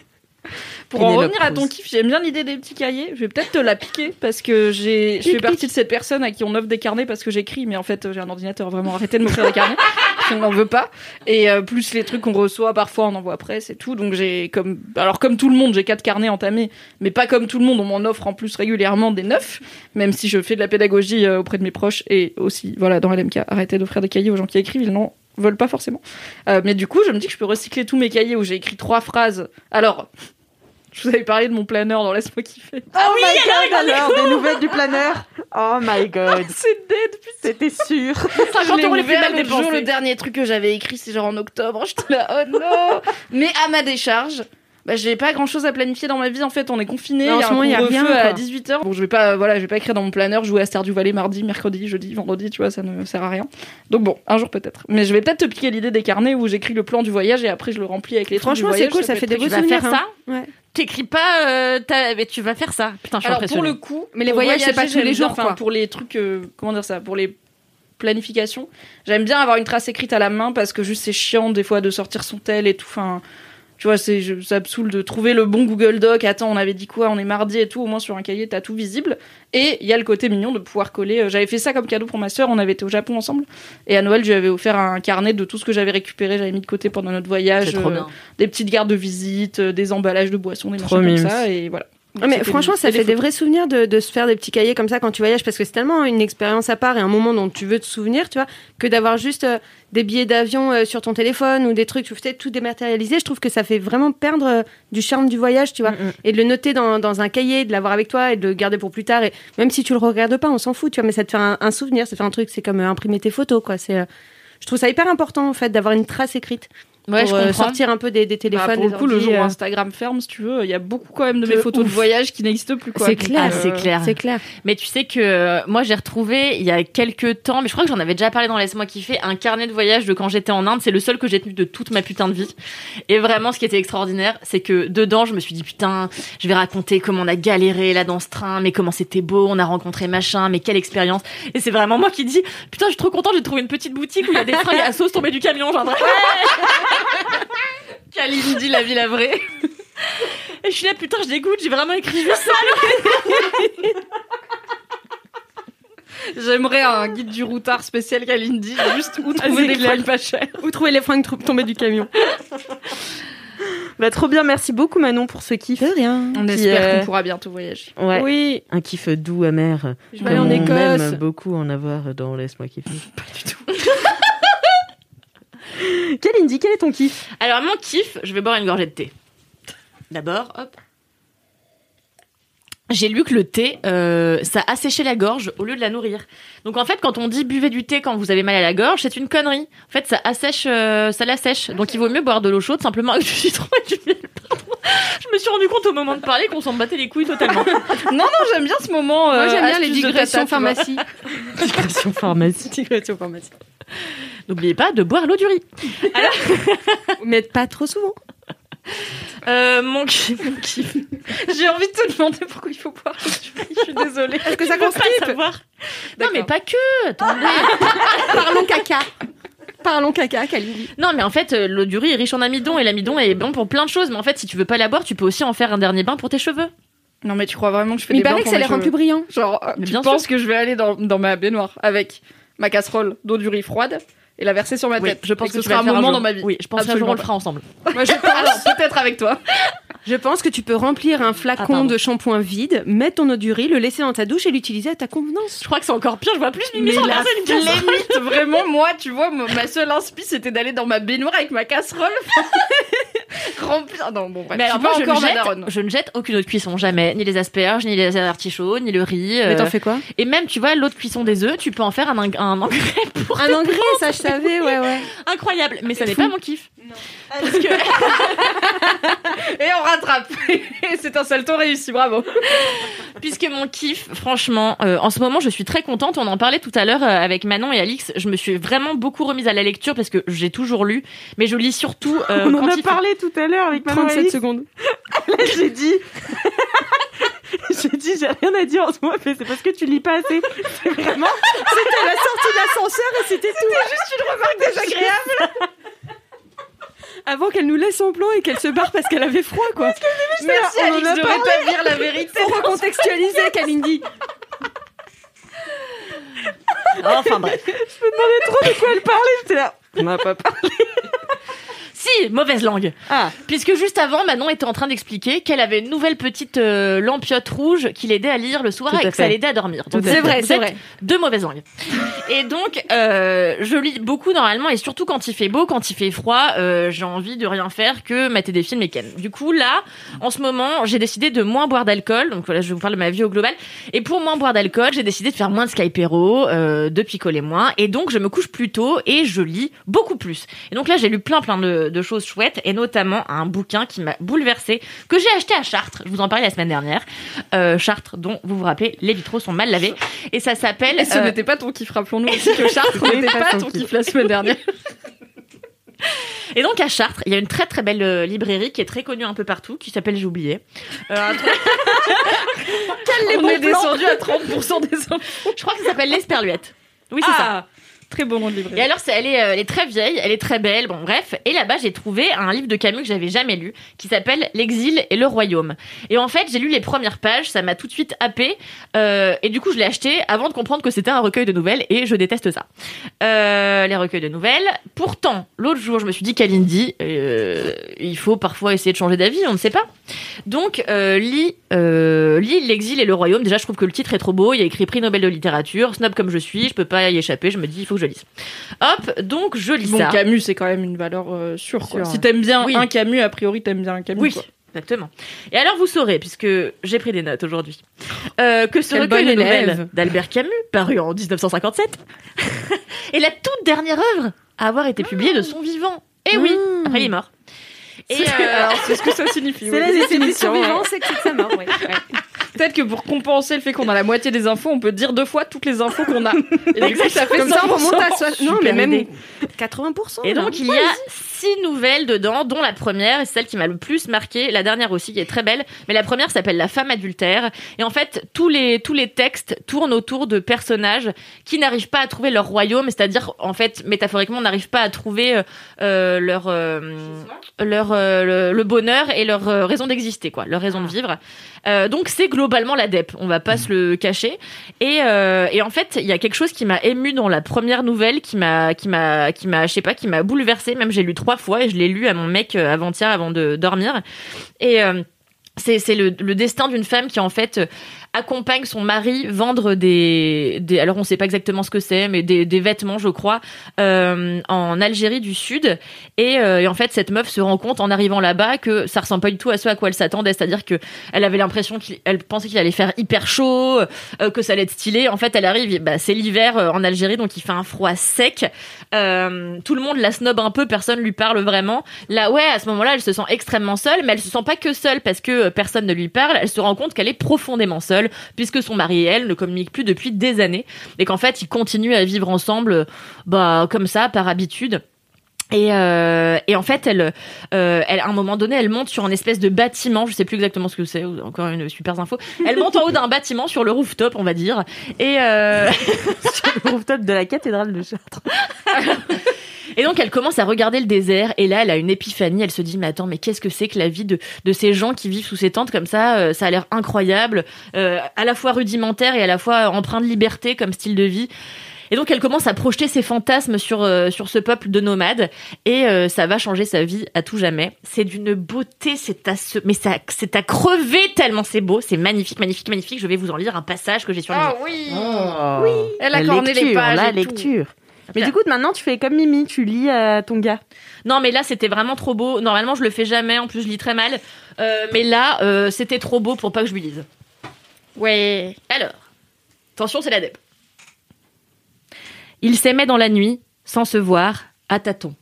Pour en revenir à ton kiff, j'aime bien l'idée des petits cahiers. Je vais peut-être te la piquer parce que j'ai, je fais partie de cette personne à qui on offre des carnets parce que j'écris, mais en fait j'ai un ordinateur. Vraiment, arrêtez de m'offrir des carnets. on n'en veut pas. Et euh, plus les trucs qu'on reçoit, parfois on envoie après, c'est tout. Donc j'ai comme, alors comme tout le monde, j'ai quatre carnets entamés, mais pas comme tout le monde. On m'en offre en plus régulièrement des neufs, même si je fais de la pédagogie euh, auprès de mes proches et aussi, voilà, dans LMK, arrêtez d'offrir des cahiers aux gens qui écrivent, ils n'en veulent pas forcément. Euh, mais du coup, je me dis que je peux recycler tous mes cahiers où j'ai écrit trois phrases. Alors. Je vous avais parlé de mon planeur dans Laisse-moi kiffer. Oh my god alors Des nouvelles du planeur Oh my god C'est dead, putain. C'était sûr 50 Je euros les plus mal dépensés. le dernier truc que j'avais écrit, c'est genre en octobre. J'étais là, oh non Mais à ma décharge, bah, j'ai pas grand chose à planifier dans ma vie. En fait, on est confiné. En il y a ce un moment, il y a couvre-feu rien, à quoi. 18h. Bon, je vais pas, voilà, je vais pas écrire dans mon planeur, jouer à Star du Valais mardi, mercredi, jeudi, vendredi, tu vois, ça ne sert à rien. Donc bon, un jour peut-être. Mais je vais peut-être te piquer l'idée des carnets où j'écris le plan du voyage et après je le remplis avec les Franchement, c'est cool, ça fait des beaux Tu vas souvenirs. faire hein. ça Ouais. T'écris pas, euh, t'as- mais tu vas faire ça. Putain, je suis Alors pour le coup, Mais les voyages, c'est pas tous les jours, enfin. Pour les trucs, euh, comment dire ça, pour les planifications, j'aime bien avoir une trace écrite à la main parce que juste c'est chiant des fois de sortir son tel et tout. Enfin, tu vois, c'est je- ça me saoule de trouver le bon Google Doc. Attends, on avait dit quoi? On est mardi et tout. Au moins sur un cahier, t'as tout visible. Et il y a le côté mignon de pouvoir coller. euh, J'avais fait ça comme cadeau pour ma sœur. On avait été au Japon ensemble et à Noël, je lui avais offert un carnet de tout ce que j'avais récupéré. J'avais mis de côté pendant notre voyage. C'est trop euh, bien. des petites cartes de visite, euh, des emballages de boissons, des machins comme ça. Et voilà. Ouais, mais franchement, ça fait des vrais souvenirs de, de se faire des petits cahiers comme ça quand tu voyages parce que c'est tellement une expérience à part et un moment dont tu veux te souvenir, tu vois, que d'avoir juste euh, des billets d'avion euh, sur ton téléphone ou des trucs, tu sais, tout dématérialisé. Je trouve que ça fait vraiment perdre euh, du charme du voyage, tu vois. Et de le noter dans, dans un cahier, de l'avoir avec toi et de le garder pour plus tard. Et même si tu le regardes pas, on s'en fout, tu vois, mais ça te fait un, un souvenir, ça fait un truc, c'est comme imprimer tes photos, quoi. C'est, je trouve ça hyper important, en fait, d'avoir une trace écrite. Ouais, pour je euh, comprends. sortir un peu des, des Bah, téléphones. pour le coup, le jour où euh, Instagram ferme, si tu veux, il y a beaucoup quand même de De mes photos de voyage qui n'existent plus. quoi. C'est clair, Ah, c'est clair. C'est clair. Mais tu sais que euh, moi j'ai retrouvé il y a quelques temps, mais je crois que j'en avais déjà parlé dans Laisse-moi kiffer, un carnet de voyage de quand j'étais en Inde. C'est le seul que j'ai tenu de toute ma putain de vie. Et vraiment, ce qui était extraordinaire, c'est que dedans, je me suis dit putain, je vais raconter comment on a galéré là dans ce train, mais comment c'était beau, on a rencontré machin, mais quelle expérience. Et c'est vraiment moi qui dis putain, je suis trop contente, j'ai trouvé une petite boutique où il y a des fringues à sauce tombées du camion, genre. Kalindi, la ville à vrai. Et je suis là, putain, je dégoûte, j'ai vraiment écrit juste ça. J'aimerais un guide du routard spécial Kalindi, juste où trouver des clair. fringues pas chères. Où trouver les fringues tombées du camion Bah, trop bien, merci beaucoup Manon pour ce kiff. rien. On Qui, espère euh, qu'on pourra bientôt voyager. Ouais, Oui. un kiff doux, amer. Je vais aller en on Écosse. aime beaucoup en avoir dans Laisse-moi kiffer. Pas du tout. Kalindi, quel est ton kiff? Alors, mon kiff, je vais boire une gorgée de thé. D'abord, hop. J'ai lu que le thé, euh, ça asséchait la gorge au lieu de la nourrir. Donc en fait, quand on dit buvez du thé quand vous avez mal à la gorge, c'est une connerie. En fait, ça assèche, euh, ça l'assèche. Donc il vaut mieux boire de l'eau chaude simplement avec du citron et du miel. Pardon. Je me suis rendu compte au moment de parler qu'on s'en battait les couilles totalement. Non, non, j'aime bien ce moment. Moi, euh, j'aime bien les digressions pharmacie. Digression pharmacie. digressions pharmacie. N'oubliez pas de boire l'eau du riz. Mais pas trop souvent. Euh, mon kiff, mon kiff. J'ai envie de te demander pourquoi il faut boire. Je suis désolée. Est-ce que ça constipe. Non mais pas que. Parlons caca. Parlons caca, Kalindi. Non, mais en fait, euh, l'eau du riz est riche en amidon et l'amidon est bon pour plein de choses. Mais en fait, si tu veux pas la boire, tu peux aussi en faire un dernier bain pour tes cheveux. Non, mais tu crois vraiment que je fais Mais il des bains paraît que ça les rend plus brillants. Genre, Mais tu bien penses que je vais aller dans, dans ma baignoire avec ma casserole d'eau du riz froide et la verser sur ma Oui, tête je pense que, ce sera un moment dans ma vie. Oui, je pense qu'un jour Absolument on le fera ensemble. Moi, je pense, Alors, peut-être avec toi. je pense que tu peux remplir un Ah, flacon pardon. de shampoing vide, mettre ton eau du riz, le laisser dans ta douche et l'utiliser à ta convenance. Je crois que c'est encore pire. Je vois plus Mimi Mais sur la limite, vraiment, moi, tu vois, ma ma seule inspi, c'était d'aller dans ma baignoire avec ma casserole. Remplir. Non, bon, bref. Mais je alors moi, je encore ne, jette, daronne. je ne jette aucune de cuisson, jamais. Ni les asperges, ni les artichauts, ni le riz. Mais euh, t'en fais quoi? Et même, tu vois, l'eau de cuisson des œufs, tu peux en faire un, ing- un engrais pour... Un engrais, ça je savais, ouais, ouais. Incroyable. Mais ça n'est pas mon kiff. Parce que... Et on rattrape. c'est un salto réussi, bravo. Puisque mon kiff, franchement, euh, en ce moment, je suis très contente. On en parlait tout à l'heure euh, avec Manon et Alix. Je me suis vraiment beaucoup remise à la lecture parce que j'ai toujours lu, mais je lis surtout. euh, On en quand a parlé tout à l'heure avec Manon 37 Alix. secondes. J'ai dit. j'ai dit, j'ai rien à dire en ce moment, mais c'est parce que tu lis pas assez. C'est vraiment. C'était la sortie de l'ascenseur et c'était tout. Juste une remarque désagréable. Avant qu'elle nous laisse en plan et qu'elle se barre parce qu'elle avait froid, quoi. Merci, on en Alix, a de parlé. rétablir la vérité. Faut recontextualiser, Kalindi. Enfin bref. trop de quoi elle parlait, j'étais là. On n'a pas parlé. Si, mauvaise langue. Ah. Puisque juste avant, Manon était en train d'expliquer qu'elle avait une nouvelle petite euh, lampiote rouge qui l'aidait à lire le soir Tout et que ça l'aidait à dormir. C'est vrai, c'est vrai. Deux mauvaises langues. Et donc, euh, je lis beaucoup normalement, et surtout quand il fait beau, quand il fait froid, euh, j'ai envie de rien faire que mater des films et ken. Du coup, là, en ce moment, j'ai décidé de moins boire d'alcool. Donc voilà, je vous parle de ma vie au global. Et pour moins boire d'alcool, j'ai décidé de faire moins de Skypero, de picoler moins. Et donc, je me couche plus tôt et je lis beaucoup plus. Et donc là, j'ai lu plein plein de, de choses chouettes, et notamment un bouquin qui m'a bouleversée, que j'ai acheté à Chartres. Je vous en parlais la semaine dernière. Euh, Chartres, dont vous vous rappelez, les vitraux sont mal lavés. Et ça s'appelle... Et ce euh, n'était pas ton kiff, rappelons-nous aussi que Chartres n'était pas ton kiff la semaine dernière. Et donc à Chartres, il y a une très très belle euh, librairie qui est très connue un peu partout, qui s'appelle J'ai oublié. Euh, truc- On est descendu à 30% des infos. je crois que ça s'appelle l'Esperluette. Oui, c'est ça. Très bon nom de Et librairie. alors, elle est, euh, elle est très vieille, elle est très belle, bon bref. Et là-bas, j'ai trouvé un livre de Camus que j'avais jamais lu, qui s'appelle L'exil et le royaume. Et en fait, j'ai lu les premières pages, ça m'a tout de suite happé. Euh, et du coup, je l'ai acheté avant de comprendre que c'était un recueil de nouvelles, et je déteste ça. Euh, les recueils de nouvelles. Pourtant, l'autre jour, je me suis dit, Kalindi, euh, il faut parfois essayer de changer d'avis, on ne sait pas. Donc, euh, lis, euh, L'exil et le royaume. Déjà, je trouve que le titre est trop beau. Il y a écrit prix Nobel de littérature. Snob comme je suis, je peux pas y échapper. Je me dis, il faut que je lise. Hop, donc je lis Bon, ça. Camus, c'est quand même une valeur euh, sûre. quoi. Sûr. Si t'aimes bien Oui. un Camus, a priori, t'aimes bien un Camus. Oui, quoi. exactement. Et alors vous saurez, puisque j'ai pris des notes aujourd'hui, euh, que ce Quel recueil de nouvelles d'Albert Camus, paru en 1957, est la toute dernière œuvre à avoir été publiée de son vivant. Eh oui, Après, il est mort. Et C'est- euh, Alors, c'est ce que ça signifie. C'est oui. la Définition, définition ouais. vivant, c'est que c'est ça mort. ouais. Peut-être que pour compenser le fait qu'on a la moitié des infos, on peut dire deux fois toutes les infos qu'on a. Et ça fait Comme ça, on 100%. remonte à soi. Non, mais Super même idée. 80%. Et donc, il y a six nouvelles dedans, dont la première, et celle qui m'a le plus marqué, la dernière aussi, qui est très belle. Mais la première s'appelle La femme adultère. Et en fait, tous les, tous les textes tournent autour de personnages qui n'arrivent pas à trouver leur royaume, c'est-à-dire, en fait, métaphoriquement, n'arrivent pas à trouver euh, euh, leur, euh, leur, euh, le, le bonheur et leur euh, raison d'exister, quoi, leur raison de vivre. Euh, donc, c'est globalement l'ADEP, on va pas se le cacher. Et, euh, et en fait, il y a quelque chose qui m'a ému dans la première nouvelle, qui m'a, qui m'a, qui m'a, je sais pas, qui m'a bouleversée. Même j'ai lu trois fois et je l'ai lu à mon mec euh, avant-hier avant de dormir. Et euh, c'est, c'est le, le destin d'une femme qui en fait accompagne son mari vendre des, alors on sait pas exactement ce que c'est, mais des, vêtements, je crois, euh, en Algérie du Sud. Et, euh, et en fait, cette meuf se rend compte en arrivant là-bas que ça ressemble pas du tout à ce à quoi elle s'attendait, c'est-à-dire que elle avait l'impression qu'elle pensait qu'il allait faire hyper chaud, euh, que ça allait être stylé. En fait, elle arrive, bah, c'est l'hiver en Algérie, donc il fait un froid sec. Tout le monde la snob un peu, personne lui parle vraiment. Là, ouais, à ce moment-là, elle se sent extrêmement seule, mais elle se sent pas que seule parce que personne ne lui parle. Elle se rend compte qu'elle est profondément seule puisque son mari et elle ne communiquent plus depuis des années et qu'en fait, ils continuent à vivre ensemble, bah comme ça, par habitude. Et, euh, et en fait, elle, euh, elle, à un moment donné, elle monte sur un espèce de bâtiment. Je sais plus exactement ce que c'est. Encore une super info. Elle monte en haut d'un bâtiment sur le rooftop, on va dire. Et euh, le rooftop de la cathédrale de Chartres. Et donc elle commence à regarder le désert. Et là elle a une épiphanie, elle se dit mais attends mais qu'est-ce que c'est que la vie de, de ces gens qui vivent sous ces tentes comme ça, euh, ça a l'air incroyable, euh, à la fois rudimentaire et à la fois empreint de liberté comme style de vie. Et donc elle commence à projeter ses fantasmes sur euh, sur ce peuple de nomades. Et euh, ça va changer sa vie à tout jamais. C'est d'une beauté, c'est à se mais ça c'est à crever tellement c'est beau, c'est magnifique, magnifique, magnifique. Je vais vous en lire un passage que j'ai sur les Ah oui. Oui. Elle a La corné les lecture, pages la et tout. Mais du coup, maintenant, tu fais comme Mimi, tu lis à ton gars. Non, mais là, c'était vraiment trop beau. Normalement, je le fais jamais. En plus, je lis très mal. Euh, mais là, euh, c'était trop beau pour pas que je lui lise. Ouais. Alors, attention, c'est la deb. Ils s'aimaient dans la nuit, sans se voir, à tâtons.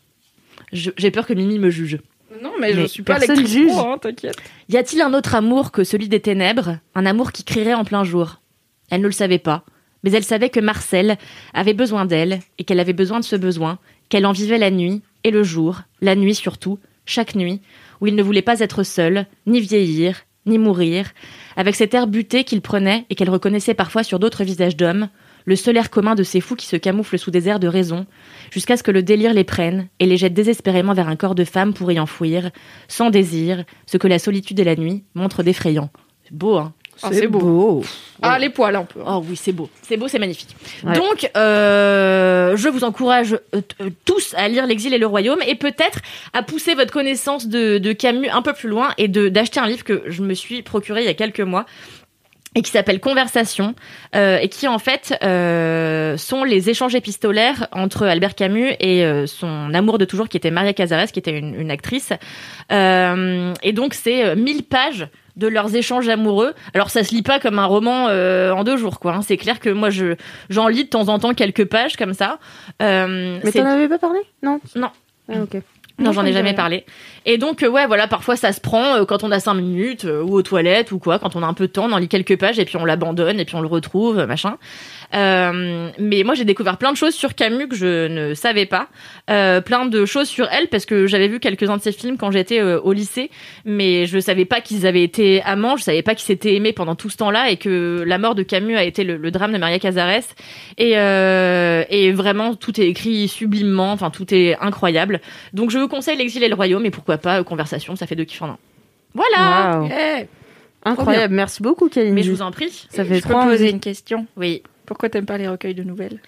Je- J'ai peur que Mimi me juge. Non, mais, je Mais suis pas personne lectrice juge. hein, t'inquiète. Y a-t-il un autre amour que celui des ténèbres? Un amour qui crierait en plein jour Elle ne le savait pas, mais elle savait que Marcel avait besoin d'elle et qu'elle avait besoin de ce besoin, qu'elle en vivait la nuit et le jour, la nuit surtout, chaque nuit, où il ne voulait pas être seul, ni vieillir, ni mourir, avec cet air buté qu'il prenait et qu'elle reconnaissait parfois sur d'autres visages d'hommes, le seul air commun de ces fous qui se camouflent sous des airs de raison, jusqu'à ce que le délire les prenne et les jette désespérément vers un corps de femme pour y enfouir, sans désir, ce que la solitude et la nuit montrent d'effrayant. Beau, hein Ah, c'est beau. Ah, les poils un peu. Oh oui, c'est beau. C'est beau, c'est magnifique. Ouais. Donc, euh, je vous encourage euh, euh, tous à lire L'Exil et le Royaume et peut-être à pousser votre connaissance de, de Camus un peu plus loin et d'acheter un livre que je me suis procuré il y a quelques mois et qui s'appelle Conversation euh, et qui en fait euh, sont les échanges épistolaires entre Albert Camus et euh, son amour de toujours qui était Maria Cazares qui était une, une actrice et donc c'est euh, 1000 pages de leurs échanges amoureux. Alors ça se lit pas comme un roman euh, en deux jours quoi. hein. C'est clair que moi je j'en lis de temps en temps quelques pages comme ça. Euh, Mais t'en avais pas parlé? Non? Non. Ah, ok. Non, j'en ai jamais parlé. Et donc, euh, ouais, voilà, parfois ça se prend euh, quand on a cinq minutes, euh, ou aux toilettes, ou quoi, quand on a un peu de temps, on en lit quelques pages, et puis on l'abandonne, et puis on le retrouve, machin. Euh, mais moi, j'ai découvert plein de choses sur Camus que je ne savais pas. Euh, plein de choses sur elle, parce que j'avais vu quelques-uns de ses films quand j'étais au lycée, mais je savais pas qu'ils avaient été amants, je savais pas qu'ils s'étaient aimés pendant tout ce temps-là, et que la mort de Camus a été le, le drame de Maria Cazares. Et, euh, et vraiment, tout est écrit sublimement, enfin, tout est incroyable. Donc je vous conseille l'exil et le royaume et pourquoi pas euh, conversation, ça fait deux kiffs en un. Voilà. Eh, Incroyable. Merci beaucoup, Kalindi. Mais je vous en prie. Ça fait je peux poser une question. Oui. Pourquoi t'aimes pas les recueils de nouvelles?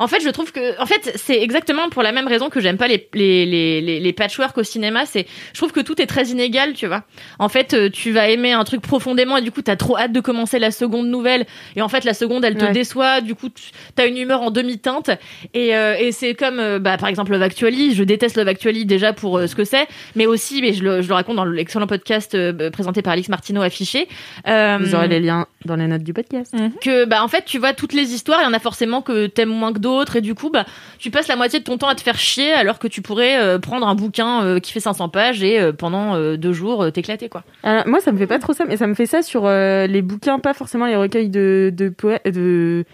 En fait, je trouve que, en fait, c'est exactement pour la même raison que j'aime pas les, les, les, les, les patchwork au cinéma. C'est, je trouve que tout est très inégal, tu vois. En fait, euh, tu vas aimer un truc profondément et du coup, t'as trop hâte de commencer la seconde nouvelle. Et en fait, la seconde, elle te Ouais. déçoit. Du coup, tu- t'as une humeur en demi-teinte. Et, euh, et c'est comme, euh, bah, par exemple, Love Actually. Je déteste Love Actually déjà pour euh, ce que c'est, mais aussi, mais je le, je le raconte dans l'excellent podcast euh, présenté par Alix Martineau affiché. Euh, Vous aurez les liens dans les notes du podcast. que bah en fait tu vois toutes les les histoires, il y en a forcément que t'aimes moins que d'autres, et du coup, bah, tu passes la moitié de ton temps à te faire chier, alors que tu pourrais euh, prendre un bouquin euh, qui fait 500 pages et euh, pendant euh, deux jours euh, t'éclater, quoi. Moi, ça me fait pas trop ça, mais ça me fait ça sur euh, les bouquins, pas forcément les recueils de de, poè- de,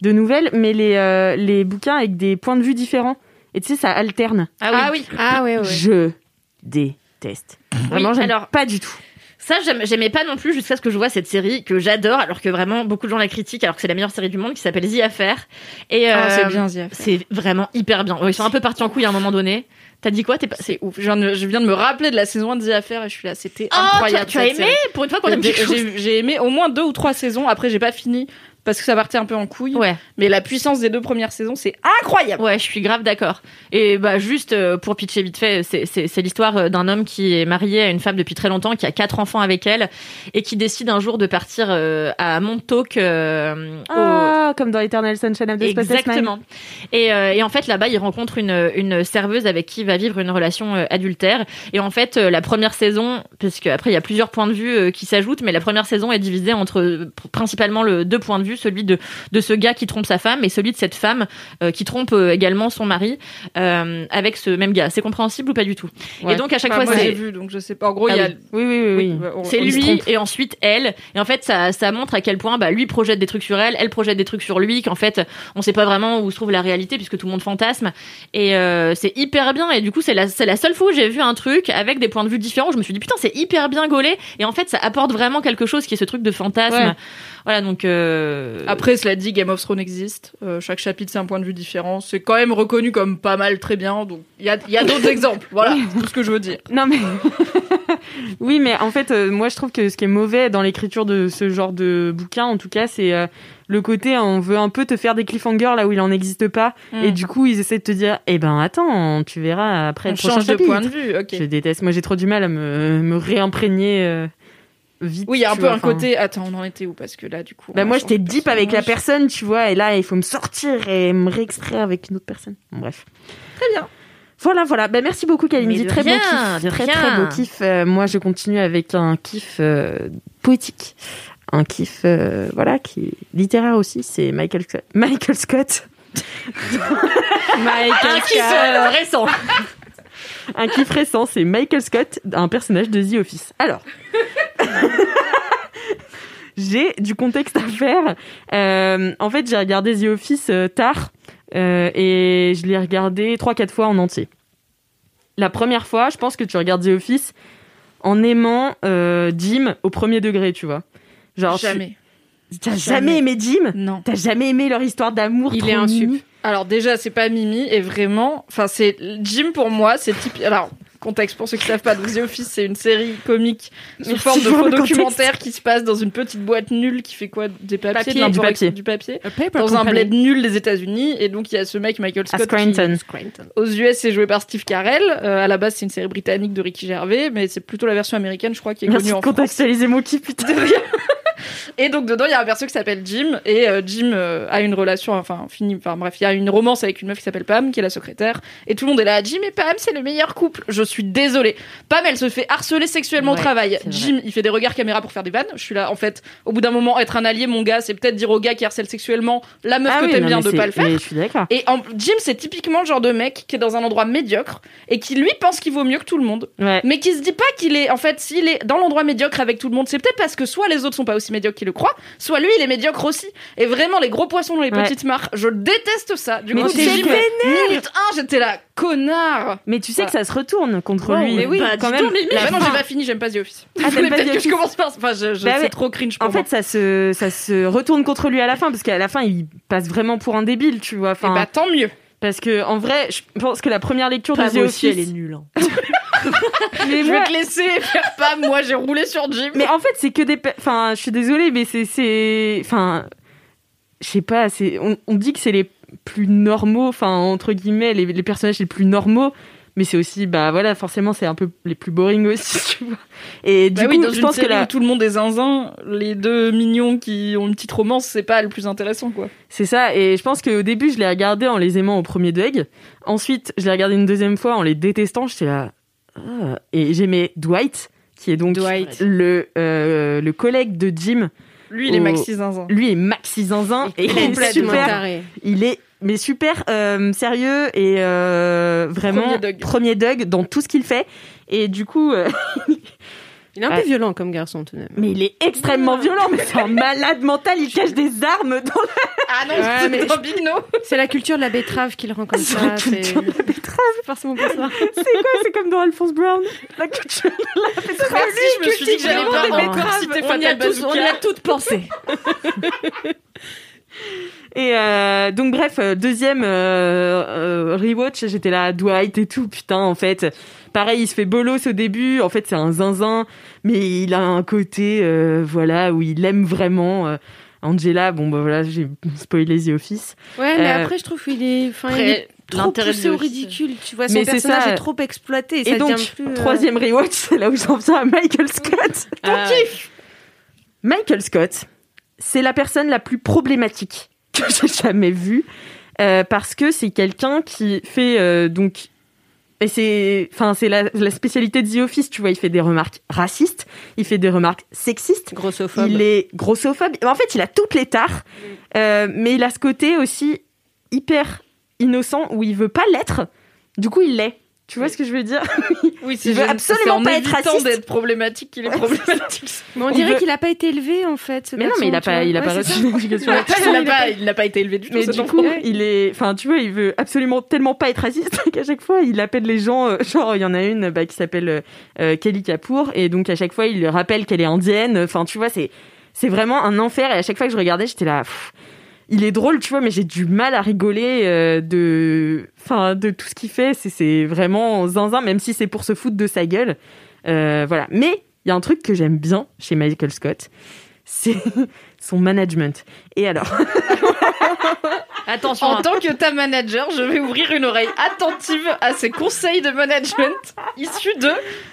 de nouvelles, mais les euh, les bouquins avec des points de vue différents. Et tu sais, ça alterne. Ah oui. Ah ouais, ouais. Je déteste. Vraiment, j'aime alors- pas du tout. Ça, j'aimais pas non plus jusqu'à ce que je vois cette série que j'adore, alors que vraiment beaucoup de gens la critiquent, alors que c'est la meilleure série du monde, qui s'appelle The Affair. Et Ah, euh, c'est bien, Zia. C'est vraiment hyper bien. Ils sont un peu partis en couille à un moment donné. T'as dit quoi? T'es pas... C'est ouf. Je viens, de, je viens de me rappeler de la saison 1 de The Affair et je suis là. C'était Oh, tu as, incroyable. tu as aimé série. Pour une fois qu'on aime quelque chose. J'ai j'ai aimé au moins deux ou trois saisons. Après, j'ai pas fini parce que ça partait un peu en couille. Ouais, Mais la puissance des deux premières saisons, c'est incroyable. ouais, je suis grave d'accord. Et bah juste euh, pour pitcher vite fait, c'est- l'histoire euh, d'un homme qui est marié à une femme depuis très longtemps, qui a quatre enfants avec elle, et qui décide un jour de partir euh, à Montauk. euh, au- Ah, comme dans Eternal Sunshine of the Spotless Mind. Exactement. Et, euh, et en fait, là-bas, il rencontre une, une serveuse avec qui il va vivre une relation euh, adultère. Et en fait, euh, la première saison, puisque après il y a plusieurs points de vue euh, qui s'ajoutent, mais la première saison est divisée entre principalement le deux points de vue, celui de de ce gars qui trompe sa femme et celui de cette femme euh, qui trompe euh, également son mari euh, avec ce même gars. C'est compréhensible ou pas du tout Ouais. Et donc à chaque Enfin, fois, c'est vu, donc je sais pas. En gros, Ah il y a. oui. Oui, oui, oui. c'est lui et ensuite elle. Et en fait, ça, ça montre à quel point bah, lui projette des trucs sur elle, elle projette des trucs sur lui, qu'en fait, on sait pas vraiment où se trouve la réalité puisque tout le monde fantasme. Et euh, c'est hyper bien. Et du coup, c'est la, c'est la seule fois où j'ai vu un truc avec des points de vue différents. Je me suis dit, putain, c'est hyper bien gaulé. Et en fait, ça apporte vraiment quelque chose qui est ce truc de fantasme. Ouais. Voilà, donc... Euh... Après, cela dit, Game of Thrones existe. Euh, chaque chapitre, c'est un point de vue différent. C'est quand même reconnu comme pas mal, très bien. Donc, il y a, il y a d'autres exemples. Voilà, c'est tout ce que je veux dire. Non mais oui, mais en fait, euh, moi je trouve que ce qui est mauvais dans l'écriture de ce genre de bouquin, en tout cas, c'est euh, le côté on veut un peu te faire des cliffhangers là où il en existe pas, et du coup ils essaient de te dire, eh ben attends, tu verras après On le prochain change de chapitre. point de vue. Ok. Je déteste. Moi j'ai trop du mal à me, me réimprégner euh, vite. Oui, il y a un peu vois, un côté. Attends, on en était où Parce que là, du coup. Bah moi j'étais de deep avec la personne, tu vois, et là il faut me sortir et me réextraire avec une autre personne. Bon, bref. Très bien. Voilà, voilà. Ben, merci beaucoup, Kalindi. Très rien, beau kiff. Très, rien. très beau kiff. Euh, moi, je continue avec un kiff euh, poétique. Un kiff, euh, voilà, qui est littéraire aussi. C'est Michael Scott. Michael Scott. Un kiff euh, récent. Un kiff récent, c'est Michael Scott, un personnage de The Office. Alors. j'ai du contexte à faire. Euh, en fait, j'ai regardé The Office euh, tard euh, et je l'ai regardé 3-4 fois en entier. La première fois, je pense que tu regardes The Office en aimant euh, Jim au premier degré, tu vois. Genre, tu- Jamais. T'as jamais. Jamais. aimé Jim? Non. T'as jamais aimé leur histoire d'amour Il trop est un sup. Alors déjà, c'est pas Mimi et vraiment, enfin c'est Jim pour moi, c'est typique. Alors contexte pour ceux qui savent pas, donc The Office c'est une série comique sous Merci forme de faux documentaire qui se passe dans une petite boîte nulle qui fait quoi? Des papiers, Papier, du papier. du papier. Paper Dans un Company. bled nul des États-Unis et donc il y a ce mec Michael Scott qui, Scranton. aux US c'est joué par Steve Carell. Euh, à la base c'est une série britannique de Ricky Gervais, mais c'est plutôt la version américaine je crois qui est Merci connue de en France. contextualiser mon kiff, putain. Et donc dedans il y a un perso qui s'appelle Jim et euh, Jim euh, a une relation enfin fini enfin bref il y a une romance avec une meuf qui s'appelle Pam qui est la secrétaire et tout le monde est là Jim et Pam c'est le meilleur couple. Je suis désolée. Pam elle se fait harceler sexuellement Ouais, au travail. c'est. Jim il fait des regards caméra pour faire des vannes. Je suis là en fait au bout d'un moment être un allié mon gars c'est peut-être dire au gars qui harcèle sexuellement la meuf Ah que oui, t'aimes bien de c'est- pas le faire. mais je suis d'accord. Et en, Jim c'est typiquement le genre de mec qui est dans un endroit médiocre et qui lui pense qu'il vaut mieux que tout le monde Ouais. mais qui se dit pas qu'il est en fait s'il est dans l'endroit médiocre avec tout le monde c'est peut-être parce que soit les autres sont pas aussi médiocres qu'il le croit soit lui il est médiocre aussi et vraiment les gros poissons dans les Ouais. petites mares je déteste ça du Mais coup que- minute 1 j'étais là connard Mais tu sais que ça se retourne contre lui. mais oui, bah, quand même. Bah non j'ai pas fini j'aime pas The Office Ah, peut-être The que je commence par enfin je, je- Bah c'est trop cringe pour En moi fait, ça se, ça se retourne contre lui à la fin, parce qu'à la fin, il passe vraiment pour un débile, tu vois. et Enfin, bah tant mieux parce que en vrai, je pense que la première lecture de The aussi, Office, elle est nulle. hein. mais, je vais te laisser faire pas moi j'ai roulé sur Jim mais en fait, c'est que des, enfin, je suis désolée, mais c'est, c'est, enfin, je sais pas, c'est, on, on dit que c'est les plus normaux, enfin, entre guillemets, les, les personnages les plus normaux. Mais c'est aussi, bah voilà, forcément, c'est un peu les plus boring aussi, tu vois. Et du bah oui, coup, dans je une pense que série la, où tout le monde est zinzin, les deux mignons qui ont une petite romance, c'est pas le plus intéressant, quoi. C'est ça, et je pense qu'au début, je l'ai regardé en les aimant au premier deg. Ensuite, je l'ai regardé une deuxième fois en les détestant. J'étais là. ah. Et j'aimais Dwight, qui est donc Dwight. le, euh, le collègue de Jim. Lui, il est maxi zinzin. Lui est maxi zinzin et il est Complètement super. taré. Il est mais super euh, sérieux et euh, vraiment Premier Doug. dans tout ce qu'il fait. Et du coup, euh, Il est un peu violent comme garçon tout de même. mais il est extrêmement violent. Mais c'est un malade mental. Il cache des armes dans la Ah non, Ouais, c'est mais un big no. C'est la culture de la betterave qui le rend comme C'est ça. la culture de la betterave. Forcément pour ça. C'est quoi C'est comme dans Alphonse Brown. La culture de la Merci, je me suis dit que j'allais pas encore citer On y a Fatal tous, on y a Bazooka. toutes pensé. Et euh, donc bref, euh, deuxième euh, euh, rewatch, j'étais là, Dwight et tout, putain, en fait, pareil, il se fait bolos au début, en fait c'est un zinzin, mais il a un côté, euh, voilà, où il aime vraiment euh, Angela, bon bah voilà, j'ai spoilé The Office. Ouais, mais Euh, après, je trouve qu'il est, enfin, il Après, est trop l'intérêt poussé de au ridicule. Tu vois, son Mais c'est personnage ça. est trop exploité. Et ça donc, plus, euh, troisième rewatch, c'est là où j'en viens à Michael Scott. Ah, Michael Scott, c'est la personne la plus problématique que j'ai jamais vue euh, parce que c'est quelqu'un qui fait euh, donc et c'est enfin c'est la, la spécialité de The Office, tu vois, il fait des remarques racistes, il fait des remarques sexistes, grossophobe. il est grossophobe. En fait, il a toutes les tares, euh, mais il a ce côté aussi hyper innocent où il veut pas l'être. Du coup, il l'est. Tu vois ce que je veux dire? Oui, Il veut absolument pas être raciste. d'être problématique qu'il est problématique. Mais on dirait veut- qu'il a pas été élevé en fait. Mais non, mais il a pas, il a pas reçu ça. d'éducation. il n'a pas, il n'a pas été élevé du tout. Mais du coup, il est, enfin, tu vois, il veut absolument tellement pas être raciste qu'à chaque fois, il appelle les gens. euh, genre, il y en a une bah, qui s'appelle euh, euh, Kelly Kapoor, et donc à chaque fois, il lui rappelle qu'elle est indienne. Enfin, tu vois, c'est, c'est vraiment un enfer. Et à chaque fois que je regardais, j'étais là. pff, il est drôle, tu vois, mais j'ai du mal à rigoler euh, de, enfin, de tout ce qu'il fait. C'est, c'est vraiment zinzin, même si c'est pour se foutre de sa gueule. Euh, voilà. Mais il y a un truc que j'aime bien chez Michael Scott, c'est son management. Et alors. Attention, En hein. tant que ta manager, je vais ouvrir une oreille attentive à ces conseils de management issus de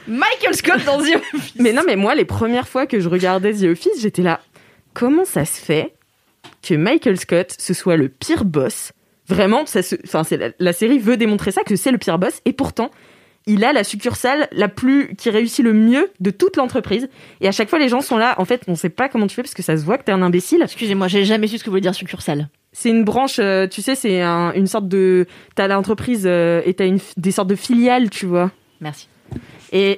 Michael Scott dans The Office. Mais non, mais moi, les premières fois que je regardais The Office, j'étais là. Comment ça se fait que Michael Scott, ce soit le pire boss Vraiment, ça se... enfin, la, la série veut démontrer ça, que c'est le pire boss, et pourtant, il a la succursale la plus qui réussit le mieux de toute l'entreprise. Et à chaque fois, les gens sont là. En fait, on sait pas comment tu fais parce que ça se voit que t'es un imbécile. Excusez-moi, j'ai jamais su ce que voulait dire succursale. C'est une branche, euh, tu sais, c'est un- une sorte de. T'as l'entreprise euh, et t'as une... des sortes de filiales, tu vois. Merci. Et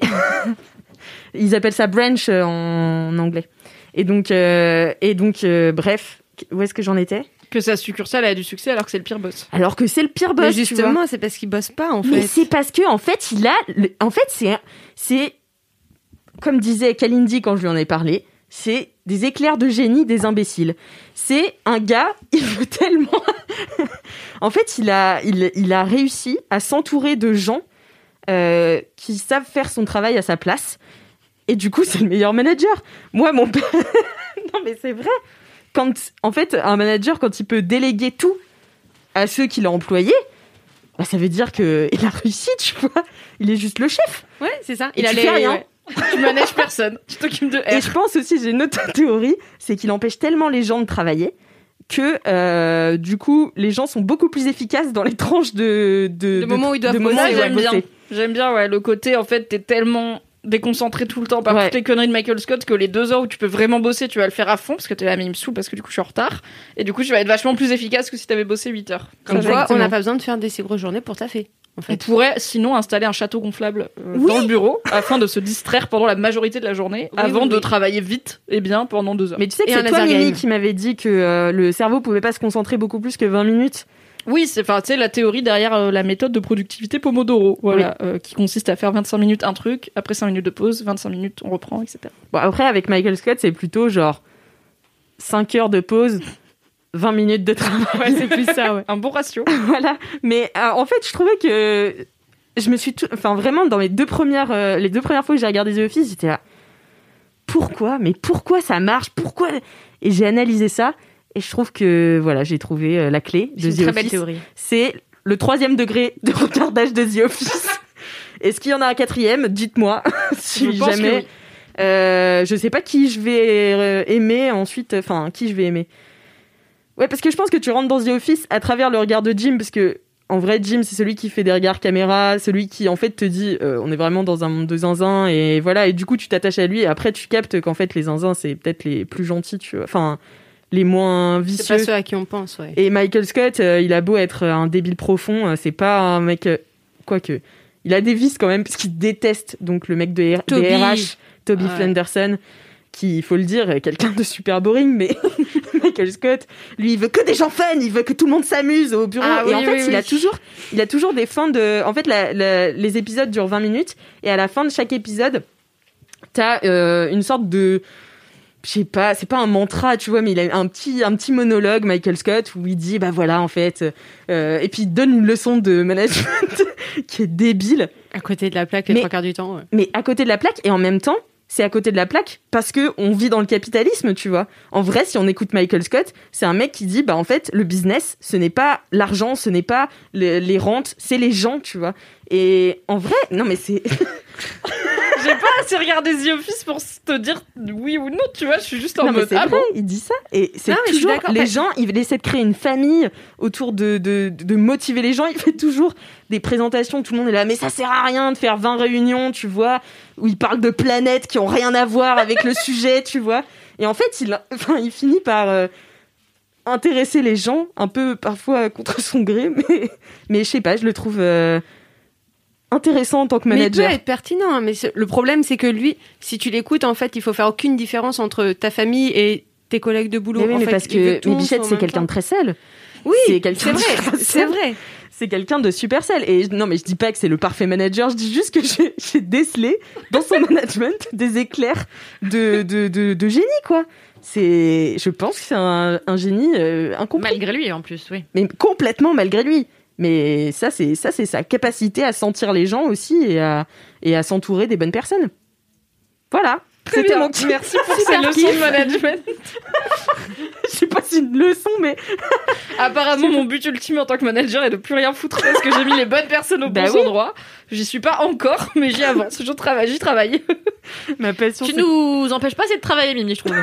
ils appellent ça branch euh, en anglais. Et donc, euh, et donc euh, bref, où est-ce que j'en étais Que sa succursale a du succès alors que c'est le pire boss. Alors que c'est le pire boss, Mais justement, c'est parce qu'il bosse pas en Mais fait. c'est parce que en fait, il a, le- en fait, c'est, c'est comme disait Kalindi quand je lui en ai parlé, c'est des éclairs de génie des imbéciles. C'est un gars, il veut tellement. en fait, il a, il, il a réussi à s'entourer de gens euh, qui savent faire son travail à sa place. Et du coup, c'est le meilleur manager. Moi, mon père. non, mais c'est vrai. Quand, en fait, un manager, quand il peut déléguer tout à ceux qu'il a employés, bah, ça veut dire que il a réussi, tu vois. Il est juste le chef. Ouais, c'est ça. Et Il tu allait fais rien. ouais. Tu manages personne. Tu t'occupes de Et R. je pense aussi, j'ai une autre théorie, c'est qu'il empêche tellement les gens de travailler que euh, du coup, les gens sont beaucoup plus efficaces dans les tranches de de, De moments où ils doivent de moments où ils doivent j'aime bien. bosser. J'aime bien, ouais, le côté, en fait, t'es tellement déconcentré tout le temps par Ouais. toutes les conneries de Michael Scott que les deux heures où tu peux vraiment bosser, tu vas le faire à fond parce que t'es là, mais il me saoule parce que du coup je suis en retard. Et du coup, tu vas être vachement plus efficace que si t'avais bossé 8 heures. Comme quoi, on n'a pas besoin de faire des si grosses journées pour taffer. En On fait. pourrait sinon installer un château gonflable euh, Oui. dans le bureau afin de se distraire pendant la majorité de la journée Oui, avant oui, de travailler vite et bien pendant deux heures. Mais tu sais que c'est toi, Mimi, qui m'avait dit que euh, le cerveau pouvait pas se concentrer beaucoup plus que 20 minutes. Oui, c'est enfin, tu sais, la théorie derrière euh, la méthode de productivité Pomodoro, voilà, euh, qui consiste à faire 25 minutes un truc, après 5 minutes de pause, 25 minutes on reprend, etc. Bon, après, avec Michael Scott, c'est plutôt genre 5 heures de pause, 20 minutes de travail. Ouais, c'est plus ça, ouais. Un bon ratio. voilà. Mais euh, en fait, je trouvais que je me suis, tout... enfin vraiment dans mes deux premières, les deux premières fois que j'ai regardé The Office, j'étais là. Pourquoi? Mais pourquoi ça marche? Pourquoi? Et j'ai analysé ça et je trouve que voilà, j'ai trouvé euh, la clé de C'est The Office. théorie. C'est le troisième degré de regardage de The Office. Est-ce qu'il y en a un quatrième? Dites-moi. si Je jamais. oui. Euh, je sais pas qui je vais euh, aimer ensuite. Enfin, qui je vais aimer. Ouais, parce que je pense que tu rentres dans The Office à travers le regard de Jim, parce que en vrai, Jim, c'est celui qui fait des regards caméra, celui qui en fait te dit, euh, on est vraiment dans un monde de zinzin et voilà. Et du coup, tu t'attaches à lui et après, tu captes qu'en fait, les zinzins, c'est peut-être les plus gentils, tu vois. Enfin, les moins C'est vicieux. pas ceux à qui on pense, ouais. Et Michael Scott, euh, il a beau être un débile profond, euh, c'est pas un mec. euh, Quoique. Il a des vices quand même, parce qu'il déteste donc le mec de R- Toby. des RH, Toby Ouais. Qui, il faut le dire, est quelqu'un de super boring, mais Michael Scott, lui, il veut que des gens fun, il veut que tout le monde s'amuse au bureau. Ah et oui, en fait, oui, il a toujours, il a toujours des fins de. En fait, la- la- les épisodes durent 20 minutes, et à la fin de chaque épisode, t'as euh, une sorte de je sais pas, c'est pas un mantra, tu vois, mais il a un petit, un petit monologue, Michael Scott, où il dit, bah voilà, en fait, euh, et puis il donne une leçon de management qui est débile, À côté de la plaque, les Mais- trois quarts du temps. ouais. mais à côté de la plaque, et en même temps, c'est à côté de la plaque parce que on vit dans le capitalisme, tu vois. En vrai, si on écoute Michael Scott, c'est un mec qui dit, bah en fait, le business, ce n'est pas l'argent, ce n'est pas le- les rentes, c'est les gens, tu vois. Et en vrai, non mais c'est J'ai pas assez regardé The Office pour te dire oui ou non, tu vois. Je suis juste en Non, mais mode c'est ah vrai, bon. il dit ça. Et c'est mais toujours les gens, il essaie de créer une famille autour de, de, de motiver les gens. Il fait toujours des présentations, tout le monde est là, mais ça sert à rien de faire 20 réunions, tu vois, où il parle de planètes qui ont rien à voir avec le sujet, tu vois. Et en fait, il, enfin, il finit par euh, intéresser les gens, un peu parfois contre son gré, mais, mais je sais pas, je le trouve euh, intéressant en tant que Mais il peut manager. être pertinent, hein, mais le problème, c'est que lui, si tu l'écoutes, en fait, il faut faire aucune différence entre ta famille et tes collègues de boulot. Mais oui, En mais fait, parce que mais Bichette, c'est quelqu'un de très sel. Oui, c'est quelqu'un vrai, c'est vrai. c'est quelqu'un de super sel. Et non, mais je dis pas que c'est le parfait manager, je dis juste que j'ai j'ai décelé dans son management des éclairs de, de, de, de génie, quoi. C'est, je pense que c'est un, un génie euh, incompris, Malgré lui, en plus, oui. mais complètement malgré lui. Mais ça, c'est ça, c'est sa capacité à sentir les gens aussi et à, et à s'entourer des bonnes personnes. Voilà. Très C'était bien. mon petit- Merci pour ces leçons de management. Je sais pas si une leçon, mais Apparemment, mon but ultime en tant que manager est de plus rien foutre parce que j'ai mis les bonnes personnes au Bah bon oui. endroit. J'y suis pas encore, mais j'y avance. Je travaille, j'y travaille. ma passion. Tu c'est- nous empêches pas assez de travailler, Mimi, je trouve.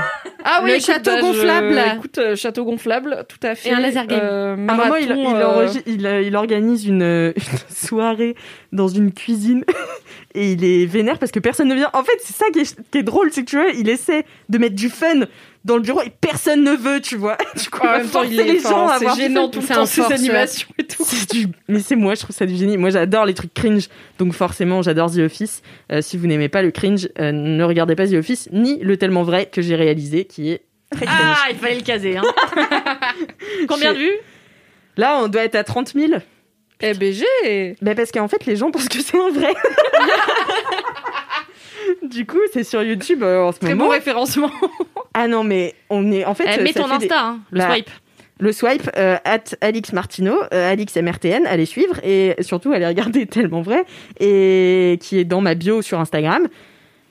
Ah Le château je- gonflable. Écoute, euh, château gonflable, tout à fait. Et un laser game. Euh, À un moment, il, marathon, il euh, il, euh, il organise une, euh, une soirée dans une cuisine et il est vénère parce que personne ne vient. En fait, c'est ça qui est, qui est drôle, c'est que tu vois, il essaie de mettre du fun dans le bureau et personne ne veut, tu vois. Du coup, En même temps, il est, les gens c'est gênant tout le temps ces animations et tout. Du- Mais c'est moi, je trouve ça du génie. Moi, j'adore les trucs cringe, donc forcément, j'adore The Office. Euh, si vous n'aimez pas le cringe, euh, ne regardez pas The Office, ni le tellement vrai que j'ai réalisé, qui est très cringe. Ah, il fallait le caser, hein. Combien de vues? Là, on doit être à 30 000. Eh ben j'ai. Bah parce qu'en fait, les gens pensent que c'est un vrai. du coup, c'est sur YouTube euh, en ce Très moment. bon référencement. Ah non, mais on est en fait. Eh, euh, Mets ça ton Insta, des- hein, le Bah, swipe. Le swipe euh, at Alix Martino, euh, Alix MRTN, allez suivre et surtout allez regarder tellement vrai et qui est dans ma bio sur Instagram.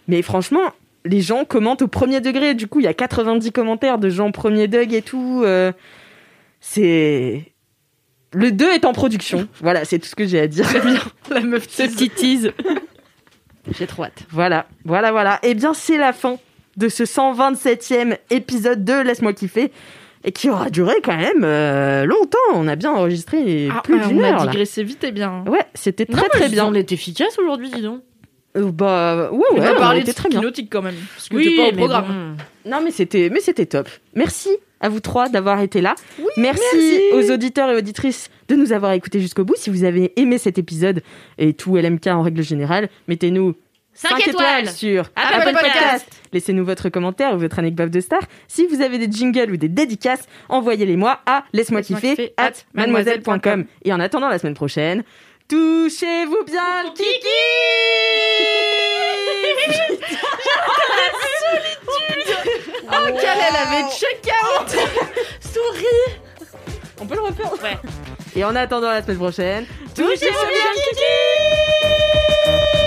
Mais franchement, les gens commentent au premier degré. Du coup, il y a 90 commentaires de gens premier dug et tout. euh, c'est le 2 est en production. Voilà, c'est tout ce que j'ai à dire. La meuf Ce petit tease. J'ai trop hâte. Voilà, voilà, voilà. Eh bien, c'est la fin de ce 127e épisode de Laisse-moi kiffer. Et qui aura duré quand même euh, longtemps. On a bien enregistré Ah, plus d'une on a heure. là. digressé vite et bien. Ouais, c'était très très bien. On est efficace aujourd'hui, dis donc. Euh, bah ouais, on ouais, a on parlé était de très bien. nautique quand même. Parce que t'es pas au mais programme. bon. Non mais c'était mais c'était top. Merci à vous trois d'avoir été là. merci, aux auditeurs et auditrices de nous avoir écoutés jusqu'au bout. Si vous avez aimé cet épisode et tout LMK en règle générale, mettez-nous Cinq 5 étoiles. étoiles. sur Apple Apple Podcast. Podcast. Laissez-nous votre commentaire ou votre anecdote de star. Si vous avez des jingles ou des dédicaces, envoyez-les-moi à laisse-moi kiffer at mademoiselle.com. Et en attendant la semaine prochaine, touchez-vous bien le kiki Oh, quelle elle avait check out On peut le refaire Ouais. Et en attendant la semaine prochaine, touchez-vous bien le kiki